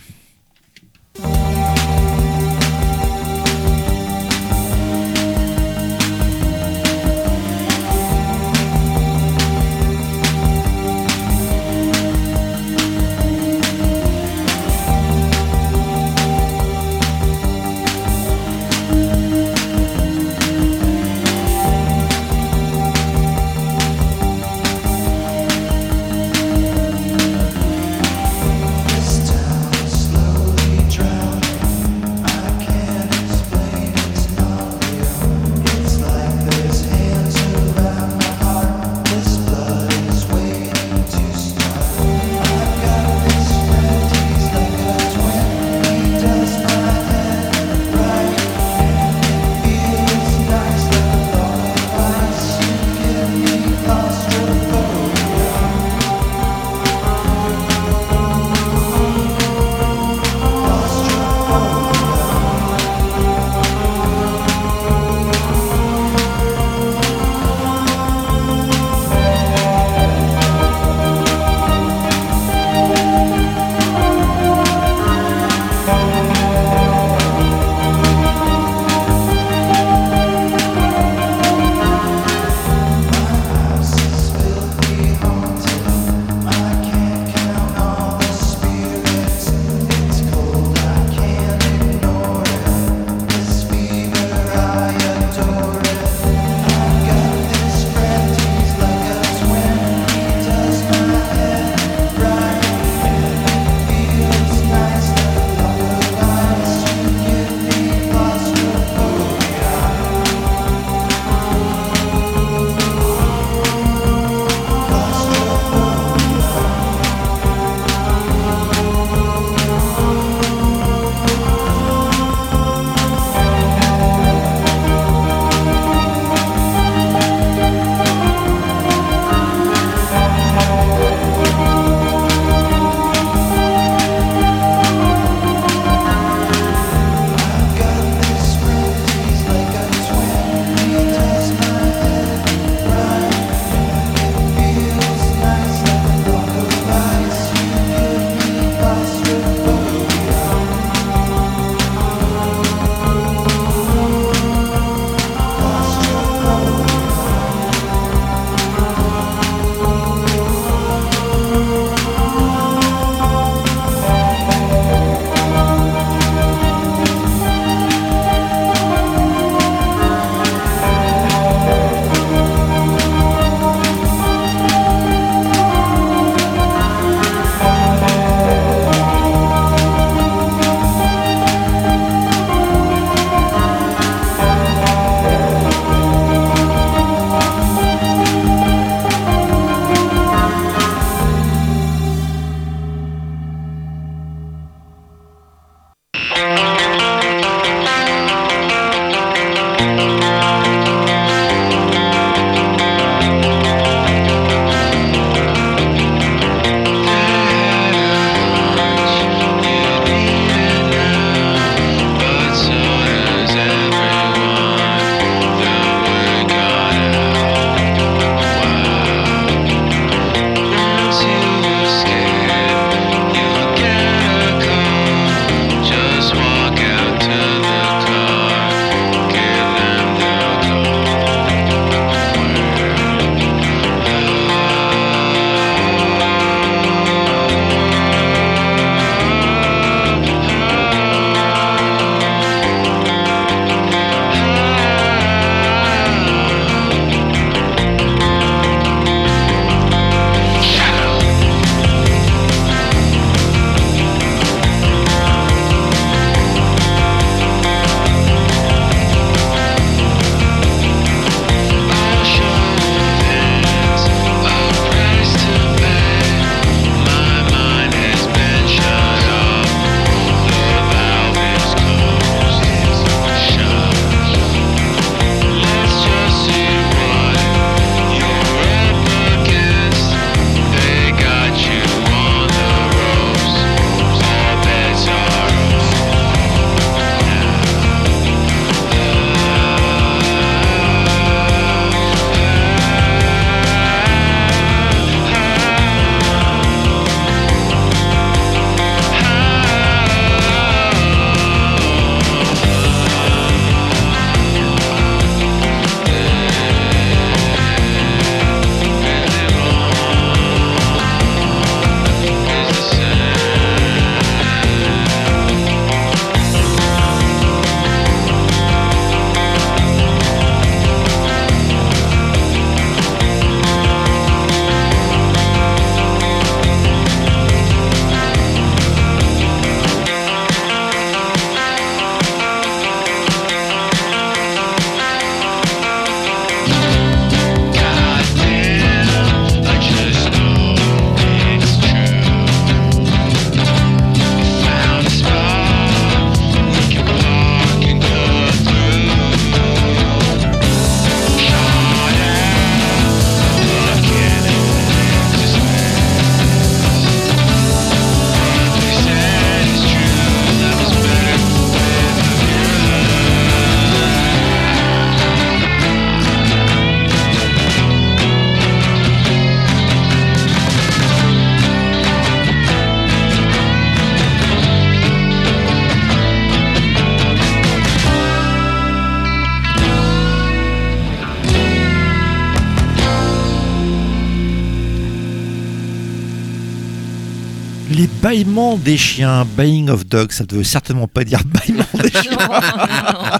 Bâillement des chiens, Baying of Dogs, ça ne veut certainement pas dire bâillement des chiens.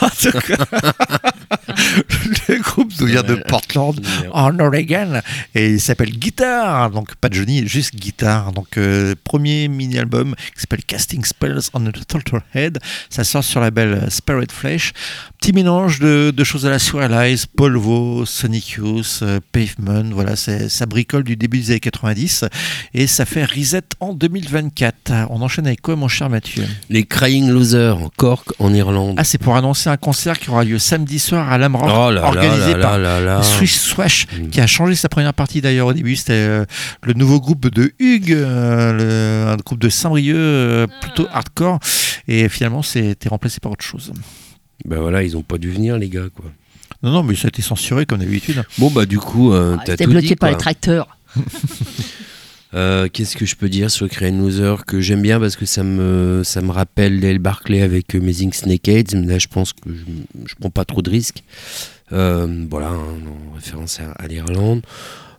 En tout cas, le groupe vient de Portland, en Oregon, et il s'appelle Guitar, donc pas Johnny, juste Guitar. Donc euh, premier mini-album qui s'appelle Casting Spells on a Total Head, ça sort sur la belle Spirit Flesh. Petit mélange de, de choses à la Swirlize, Polvo, Sonic Youth, euh, Pavement, voilà, ça bricole du début des années 90 et ça fait reset en 2024. On enchaîne avec quoi mon cher Mathieu? Les Crying Losers, Cork en Irlande. Ah, c'est pour annoncer un concert qui aura lieu samedi soir à l'Amrock, oh là organisé là par là là là. Swish Swash, Mm. qui a changé sa première partie d'ailleurs au début. C'était euh, le nouveau groupe de Hugues, euh, le- un groupe de Saint-Brieuc, euh, plutôt hardcore. Et finalement, c'était remplacé par autre chose. Ben voilà, ils ont pas dû venir les gars quoi. Non, non, mais ça a été censuré comme d'habitude. Bon bah du coup, euh, Ah, t'as C'était tout bloqué dit, par les tracteurs. Euh, Qu'est-ce que je peux dire sur Crying Loser que j'aime bien parce que ça me, ça me rappelle Dale Barclay avec Amazing Snakeheads. Mais Là, je pense que je, je prends pas trop de risques. Euh, voilà, hein, en référence à, l'Irlande.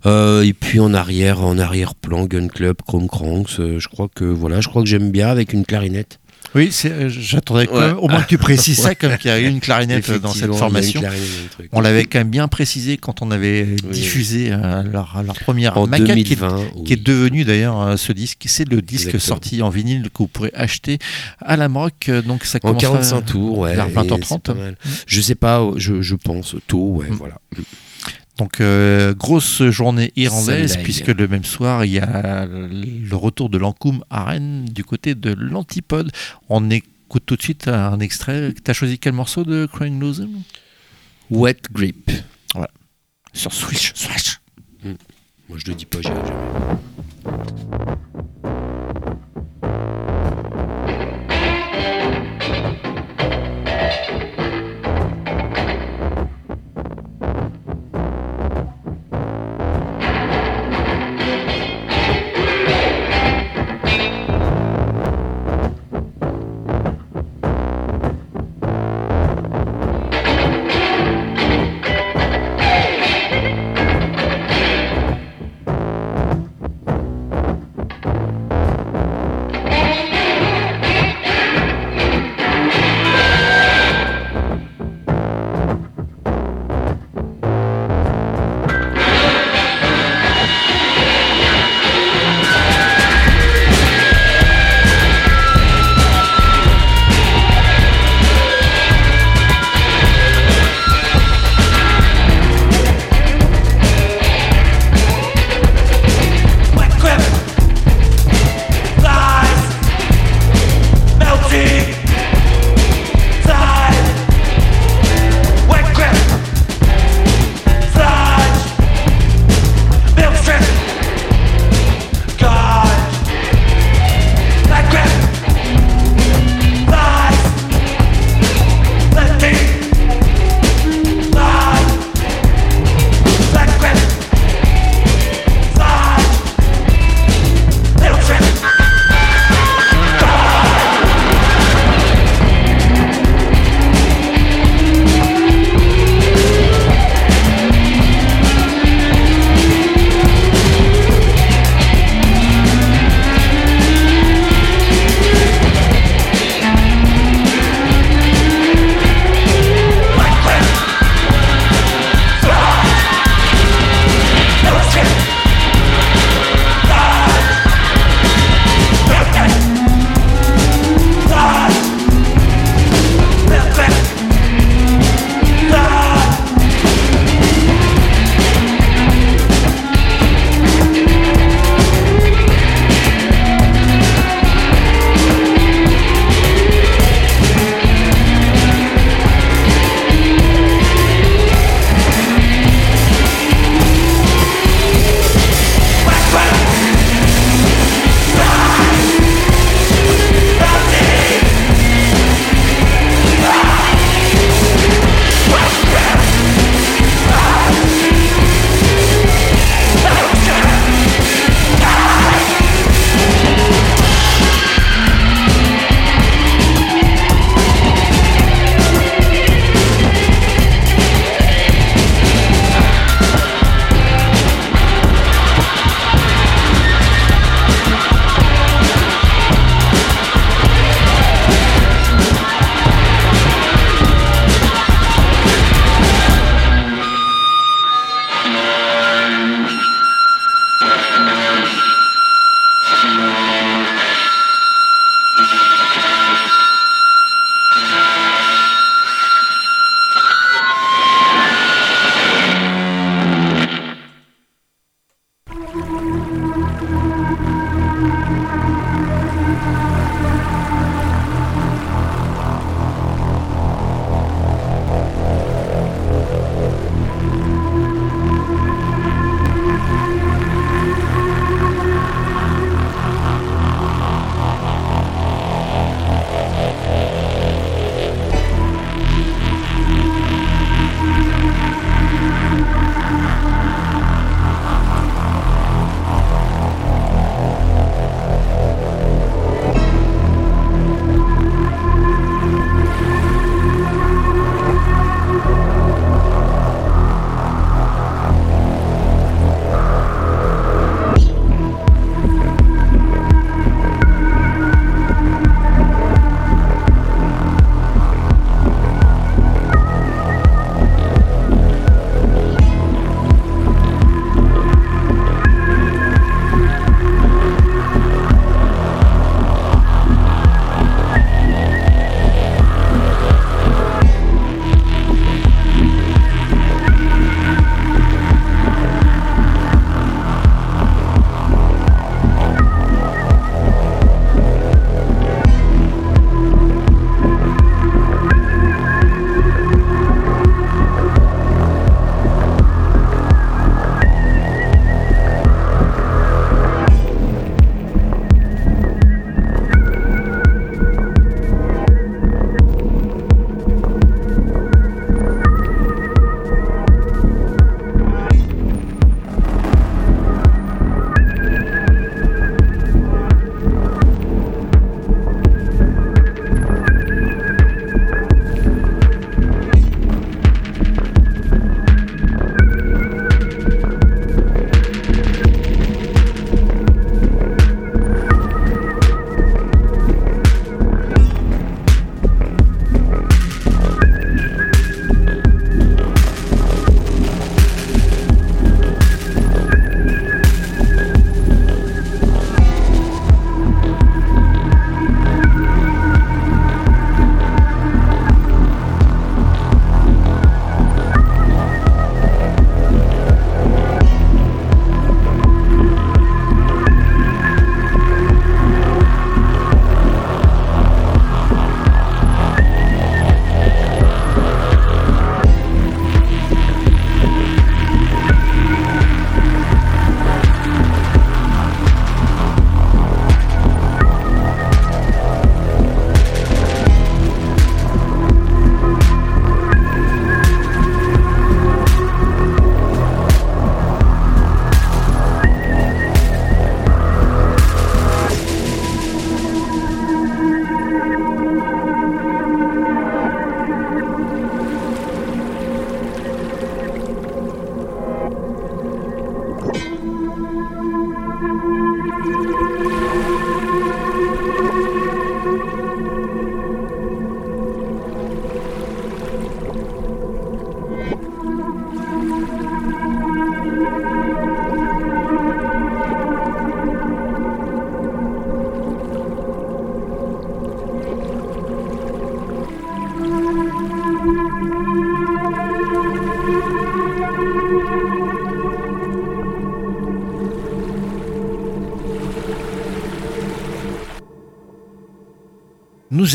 Euh, et puis en arrière, en arrière-plan, Gun Club, Chrome Cranks. euh, je crois que voilà, je crois que j'aime bien avec une clarinette. Oui, euh, j'attendais Ouais. au moins que tu précises ça, comme qu'il y a eu une clarinette dans cette formation. truc. On l'avait quand même bien précisé quand on avait Oui. diffusé euh, leur, leur première en maquette qui est 2020. qui est oui. devenu d'ailleurs euh, ce disque. C'est le disque Exactement. sorti en vinyle que vous pourrez acheter à la Maroc. Donc ça En commencera 45 tours, ouais. vers et 20h30. c'est pas mal. Je sais pas, je, je pense tôt, ouais, Mm. voilà. Donc euh, grosse journée irlandaise puisque le même soir il y a le retour de l'Ancoum à Rennes du côté de l'Antipode. On écoute tout de suite un extrait. T'as choisi quel morceau de Crying Loser Wet Grip. Sur Switch, Switch. Moi, je le dis pas, jamais.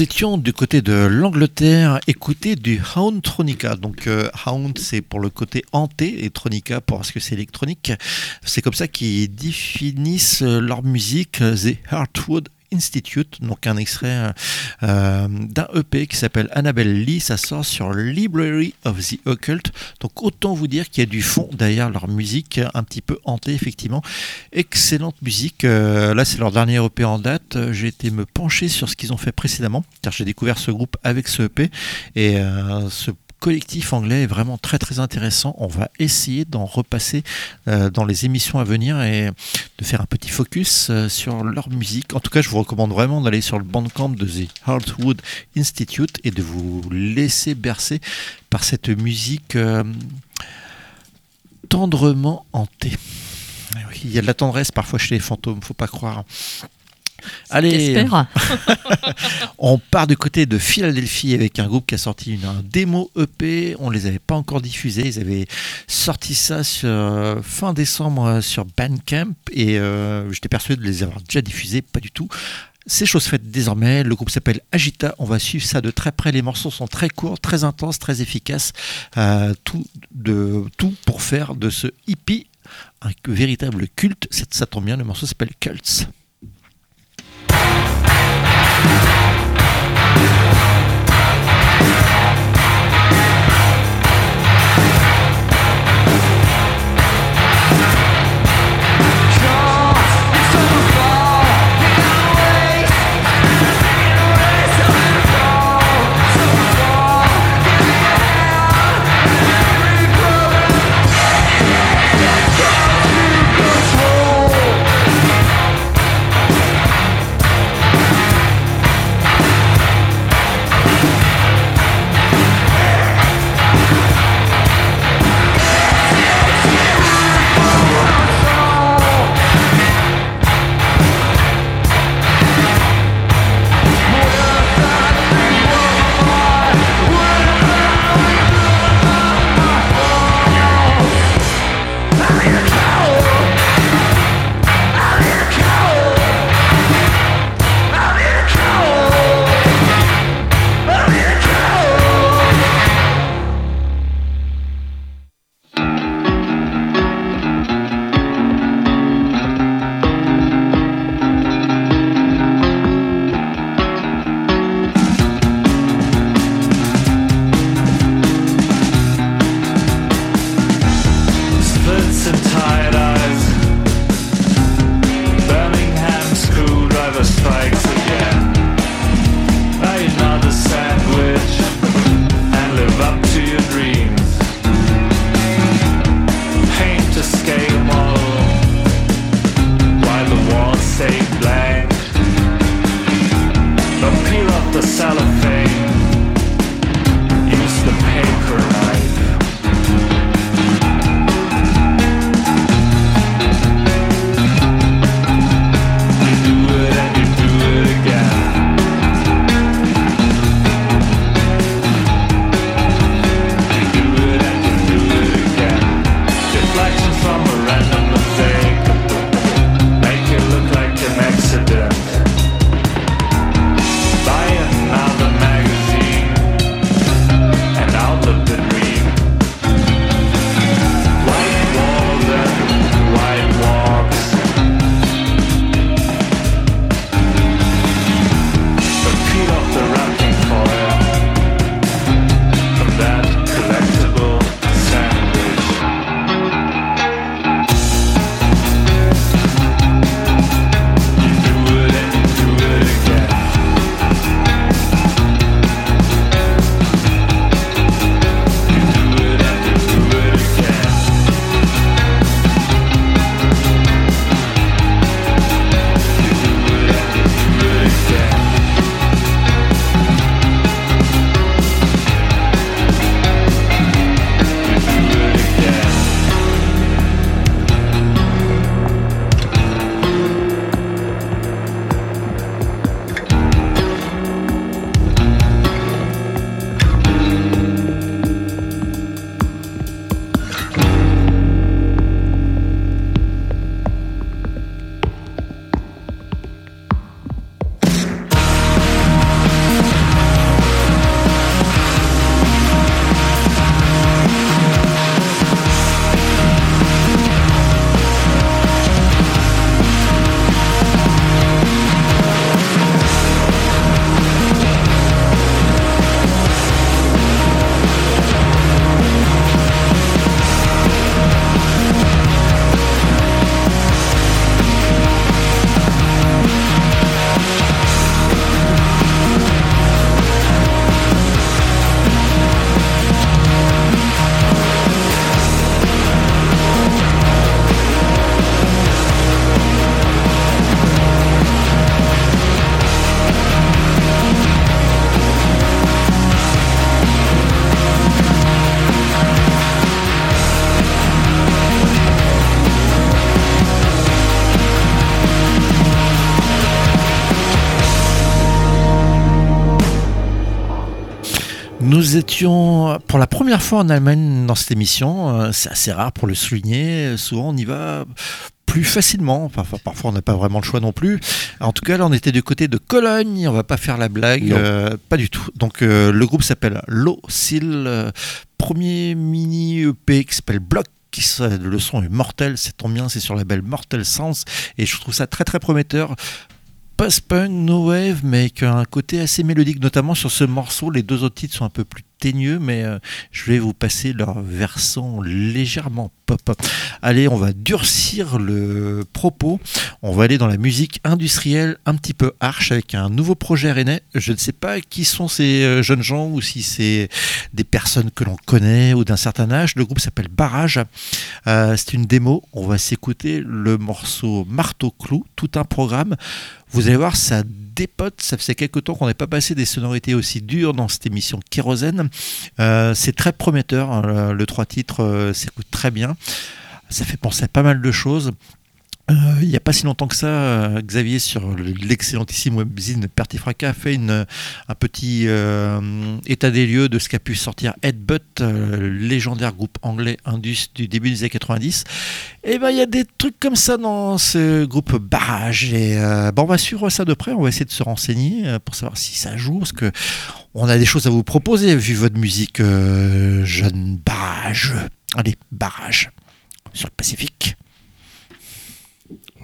Nous étions du côté de l'Angleterre, écouter du Houndtronica. Donc euh, Hound, c'est pour le côté hanté et Tronica pour ce que c'est électronique. C'est comme ça qu'ils définissent leur musique, The Heartwood Institute, donc un extrait euh, d'un EP qui s'appelle Annabelle Lee, ça sort sur Library of the Occult, donc autant vous dire qu'il y a du fond derrière leur musique, un petit peu hantée effectivement, excellente musique, Euh, là c'est leur dernier EP en date, j'ai été me pencher sur ce qu'ils ont fait précédemment, car j'ai découvert ce groupe avec ce EP, et euh, ce collectif anglais est vraiment très très intéressant. On va essayer d'en repasser euh, dans les émissions à venir et de faire un petit focus euh, sur leur musique. En tout cas, je vous recommande vraiment d'aller sur le bandcamp de The Heartwood Institute et de vous laisser bercer par cette musique euh, tendrement hantée. Il y a de la tendresse parfois chez les fantômes, faut pas croire. Allez, on part du côté de Philadelphie avec un groupe qui a sorti une, un démo EP. On les avait pas encore diffusés. Ils avaient sorti ça sur, euh, fin décembre euh, sur Bandcamp et euh, j'étais persuadé de les avoir déjà diffusés. Pas du tout. C'est chose faite désormais. Le groupe s'appelle Agita. On va suivre ça de très près. Les morceaux sont très courts, très intenses, très efficaces. Euh, tout, de, tout pour faire de ce hippie un véritable culte. Ça, ça tombe bien. Le morceau s'appelle Cults. Bye. Nous étions pour la première fois en Allemagne dans cette émission. Euh, C'est assez rare pour le souligner. Souvent, on y va plus facilement. Parfois, on n'a pas vraiment le choix non plus. En tout cas, là, on était du côté de Cologne. On va pas faire la blague. Euh, pas du tout. Donc, euh, le groupe s'appelle Locil. euh, premier mini EP qui s'appelle Block. Le son est mortel, c'est tombe bien, c'est sur la belle Mortel Sense et je trouve ça très très prometteur post-punk, no wave, mais avec un côté assez mélodique, notamment sur ce morceau. Les deux autres titres sont un peu plus teigneux, mais euh, je vais vous passer leur versant légèrement pop. Allez, on va durcir le propos. On va aller dans la musique industrielle un petit peu arche avec un nouveau projet rennais. Je ne sais pas qui sont ces euh, jeunes gens ou si c'est des personnes que l'on connaît ou d'un certain âge. Le groupe s'appelle Barrage. Euh, c'est une démo. On va s'écouter le morceau Marteau Clou, tout un programme. Vous allez voir, ça dépote. Ça faisait quelque temps qu'on n'avait pas passé des sonorités aussi dures dans cette émission Kérosène. Euh, c'est très prometteur. hein, le, le trois titres euh, s'écoute très bien. Ça fait penser à pas mal de choses. Euh, il n'y a pas si longtemps que ça, euh, Xavier, sur le- l'excellentissime webzine Pertifraca, a fait un petit euh, état des lieux de ce qu'a pu sortir Headbutt, euh, légendaire groupe anglais indus du début des années 90. Et ben il y a des trucs comme ça dans ce groupe Barrage. Et ben, on va suivre ça de près, on va essayer de se renseigner pour savoir si ça joue, parce que on a des choses à vous proposer vu votre musique jeune Barrage. Allez, Barrage sur le Pacifique.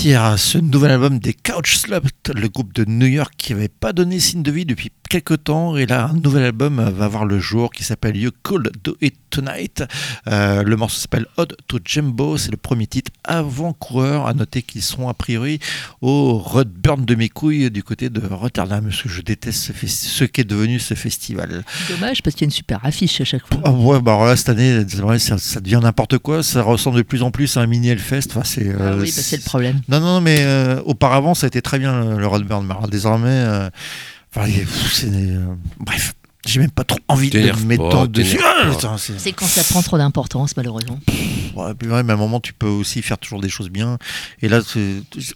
sortir ce nouvel album des Couch Sluts, le groupe de New York qui n'avait pas donné signe de vie depuis quelques temps. Et là, un nouvel album va voir le jour qui s'appelle You Could Do It Tonight. Euh, le morceau s'appelle Odd to Jumbo, c'est le premier titre avant-coureur. À noter qu'ils seront a priori au Redburn de mes couilles du côté de Rotterdam, parce que je déteste ce, qu'est devenu ce festival. Dommage parce qu'il y a une super affiche à chaque fois. Ah ouais, bah alors là, cette année, vrai, ça, ça devient n'importe quoi. Ça ressemble de plus en plus à un mini Hellfest. Enfin, c'est, Ah euh, oui, bah, c'est le problème. Non, non, mais euh, auparavant, ça a été très bien le Redburn. Mais alors, désormais, euh, enfin, euh, bref, j'ai même pas trop envie de tant dessus. Ah, C'est quand ça prend trop d'importance, malheureusement. Mais à un moment, tu peux aussi faire toujours des choses bien. Et là,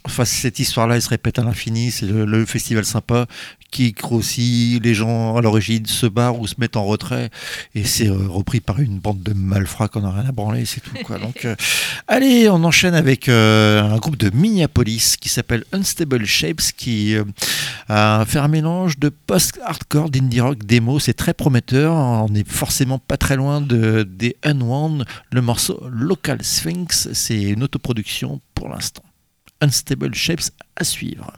enfin, cette histoire-là, elle se répète à l'infini. C'est le, le festival sympa qui grossit. Les gens, à l'origine, se barrent ou se mettent en retrait. Et c'est euh, repris par une bande de malfrats qu'on n'a rien à branler, c'est tout. Quoi. Donc, euh, allez, on enchaîne avec euh, un groupe de Minneapolis qui s'appelle Unstable Shapes, qui a fait un mélange de post-hardcore, d'indie rock, démo. C'est très prometteur. On n'est forcément pas très loin de, des Unwound. Le morceau Local Sphinx, c'est une autoproduction pour l'instant. Unstable Shapes à suivre.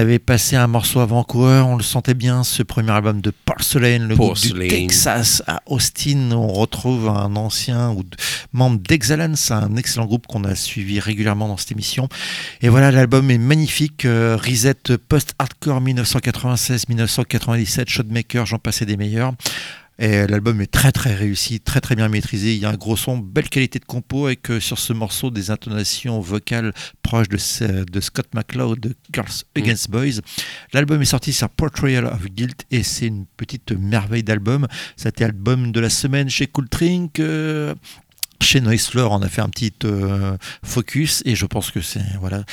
Avait passé un morceau avant-coureur, on le sentait bien, ce premier album de Porcelain, le groupe du Porcelain. Texas à Austin, on retrouve un ancien ou membre d'Exalance, un excellent groupe qu'on a suivi régulièrement dans cette émission. Et voilà, l'album est magnifique, euh, Reset Post-Hardcore 1996-1997, Shotmaker, j'en passais des meilleurs. Et l'album est très très réussi, très très bien maîtrisé. Il y a un gros son, belle qualité de compo avec euh, sur ce morceau des intonations vocales proches de, Scott McCloud de Girls Against Boys. L'album est sorti sur Portrayal of Guilt et c'est une petite merveille d'album. C'était album de la semaine chez Cool Drink. euh, chez Noise Floor, on a fait un petit euh, focus et je pense que c'est voilà,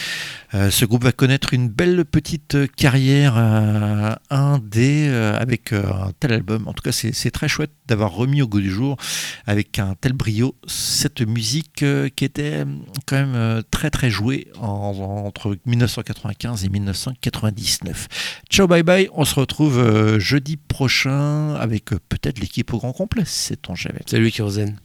Euh, ce groupe va connaître une belle petite carrière euh, indé euh, avec un tel album. En tout cas, c'est c'est très chouette d'avoir remis au goût du jour avec un tel brio cette musique qui était quand même très très jouée en- entre 1995 et 1999. Ciao bye bye, on se retrouve jeudi prochain avec peut-être l'équipe au grand complet, sait-on jamais. Salut Kérosène.